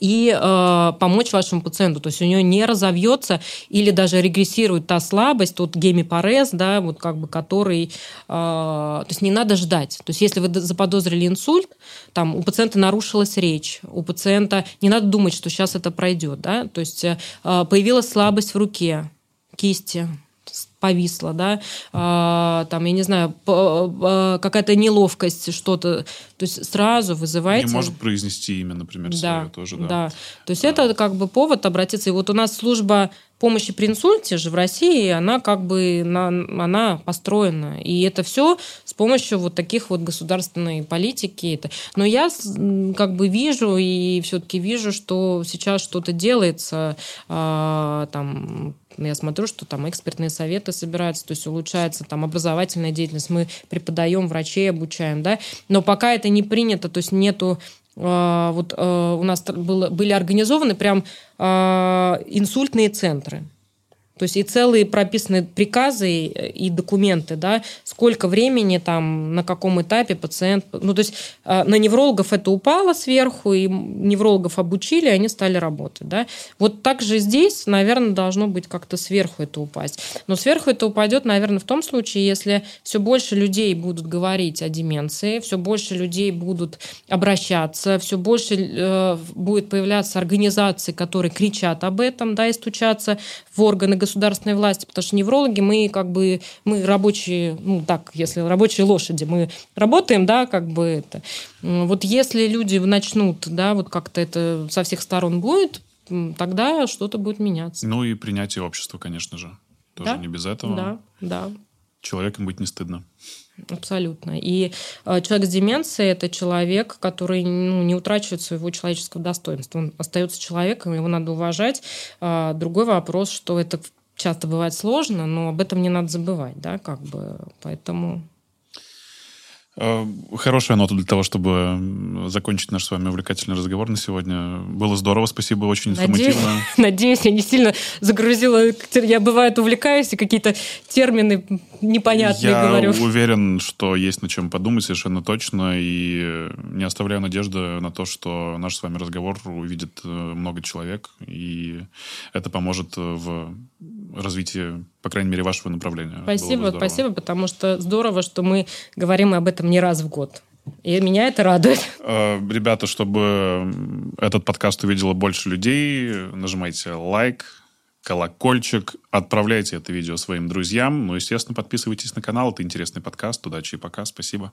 [SPEAKER 2] и э, помочь вашему пациенту. То есть у нее не разовьется или даже регрессирует та слабость, тот гемипарез, да, вот как бы который... Э, то есть не надо ждать. То есть если вы заподозрили инсульт, там у пациента нарушилась речь, у пациента не надо думать, что сейчас это пройдет, да, то есть э, появилась слабость в руке, кисти, повисла, да, а, там, я не знаю, какая-то неловкость, что-то, то есть сразу вызывайте...
[SPEAKER 1] Не может произнести имя, например, да, свое тоже, да.
[SPEAKER 2] Да, то есть а. это как бы повод обратиться. И вот у нас служба помощи при инсульте же в России, она как бы на, она построена. И это все с помощью вот таких вот государственной политики. Это. Но я как бы вижу и все-таки вижу, что сейчас что-то делается, а, там я смотрю, что там экспертные советы собираются, то есть улучшается там образовательная деятельность, мы преподаем, врачей обучаем, да, но пока это не принято, то есть нету а, вот а, у нас было, были организованы прям а, инсультные центры. То есть и целые прописаны приказы и документы, да, сколько времени там, на каком этапе пациент... Ну, то есть э, на неврологов это упало сверху, и неврологов обучили, и они стали работать, да. Вот так же здесь, наверное, должно быть как-то сверху это упасть. Но сверху это упадет, наверное, в том случае, если все больше людей будут говорить о деменции, все больше людей будут обращаться, все больше э, будет появляться организации, которые кричат об этом, да, и стучатся в органы государственной власти, потому что неврологи, мы как бы, мы рабочие, ну так, если рабочие лошади, мы работаем, да, как бы это. Вот если люди начнут, да, вот как-то это со всех сторон будет, тогда что-то будет меняться.
[SPEAKER 1] Ну и принятие общества, конечно же. Тоже да? не без этого.
[SPEAKER 2] Да, да.
[SPEAKER 1] Человеком быть не стыдно.
[SPEAKER 2] Абсолютно. И э, человек с деменцией – это человек, который ну, не утрачивает своего человеческого достоинства. Он остается человеком, его надо уважать. Э, другой вопрос, что это часто бывает сложно, но об этом не надо забывать, да, как бы, поэтому
[SPEAKER 1] Э, хорошая нота для того, чтобы закончить наш с вами увлекательный разговор на сегодня. Было здорово, спасибо, очень информативно. (laughs)
[SPEAKER 2] Надеюсь, я не сильно загрузила. Я, бывает, увлекаюсь и какие-то термины непонятные
[SPEAKER 1] я
[SPEAKER 2] говорю.
[SPEAKER 1] Я (laughs) уверен, что есть над чем подумать совершенно точно, и не оставляю надежды на то, что наш с вами разговор увидит э, много человек, и это поможет в развитии, по крайней мере, вашего направления.
[SPEAKER 2] Спасибо, спасибо, потому что здорово, что мы говорим об этом не раз в год. И меня это радует. (laughs)
[SPEAKER 1] Э, ребята, чтобы этот подкаст увидело больше людей, нажимайте лайк, колокольчик, отправляйте это видео своим друзьям. Ну, естественно, подписывайтесь на канал. Это интересный подкаст. Удачи и пока. Спасибо.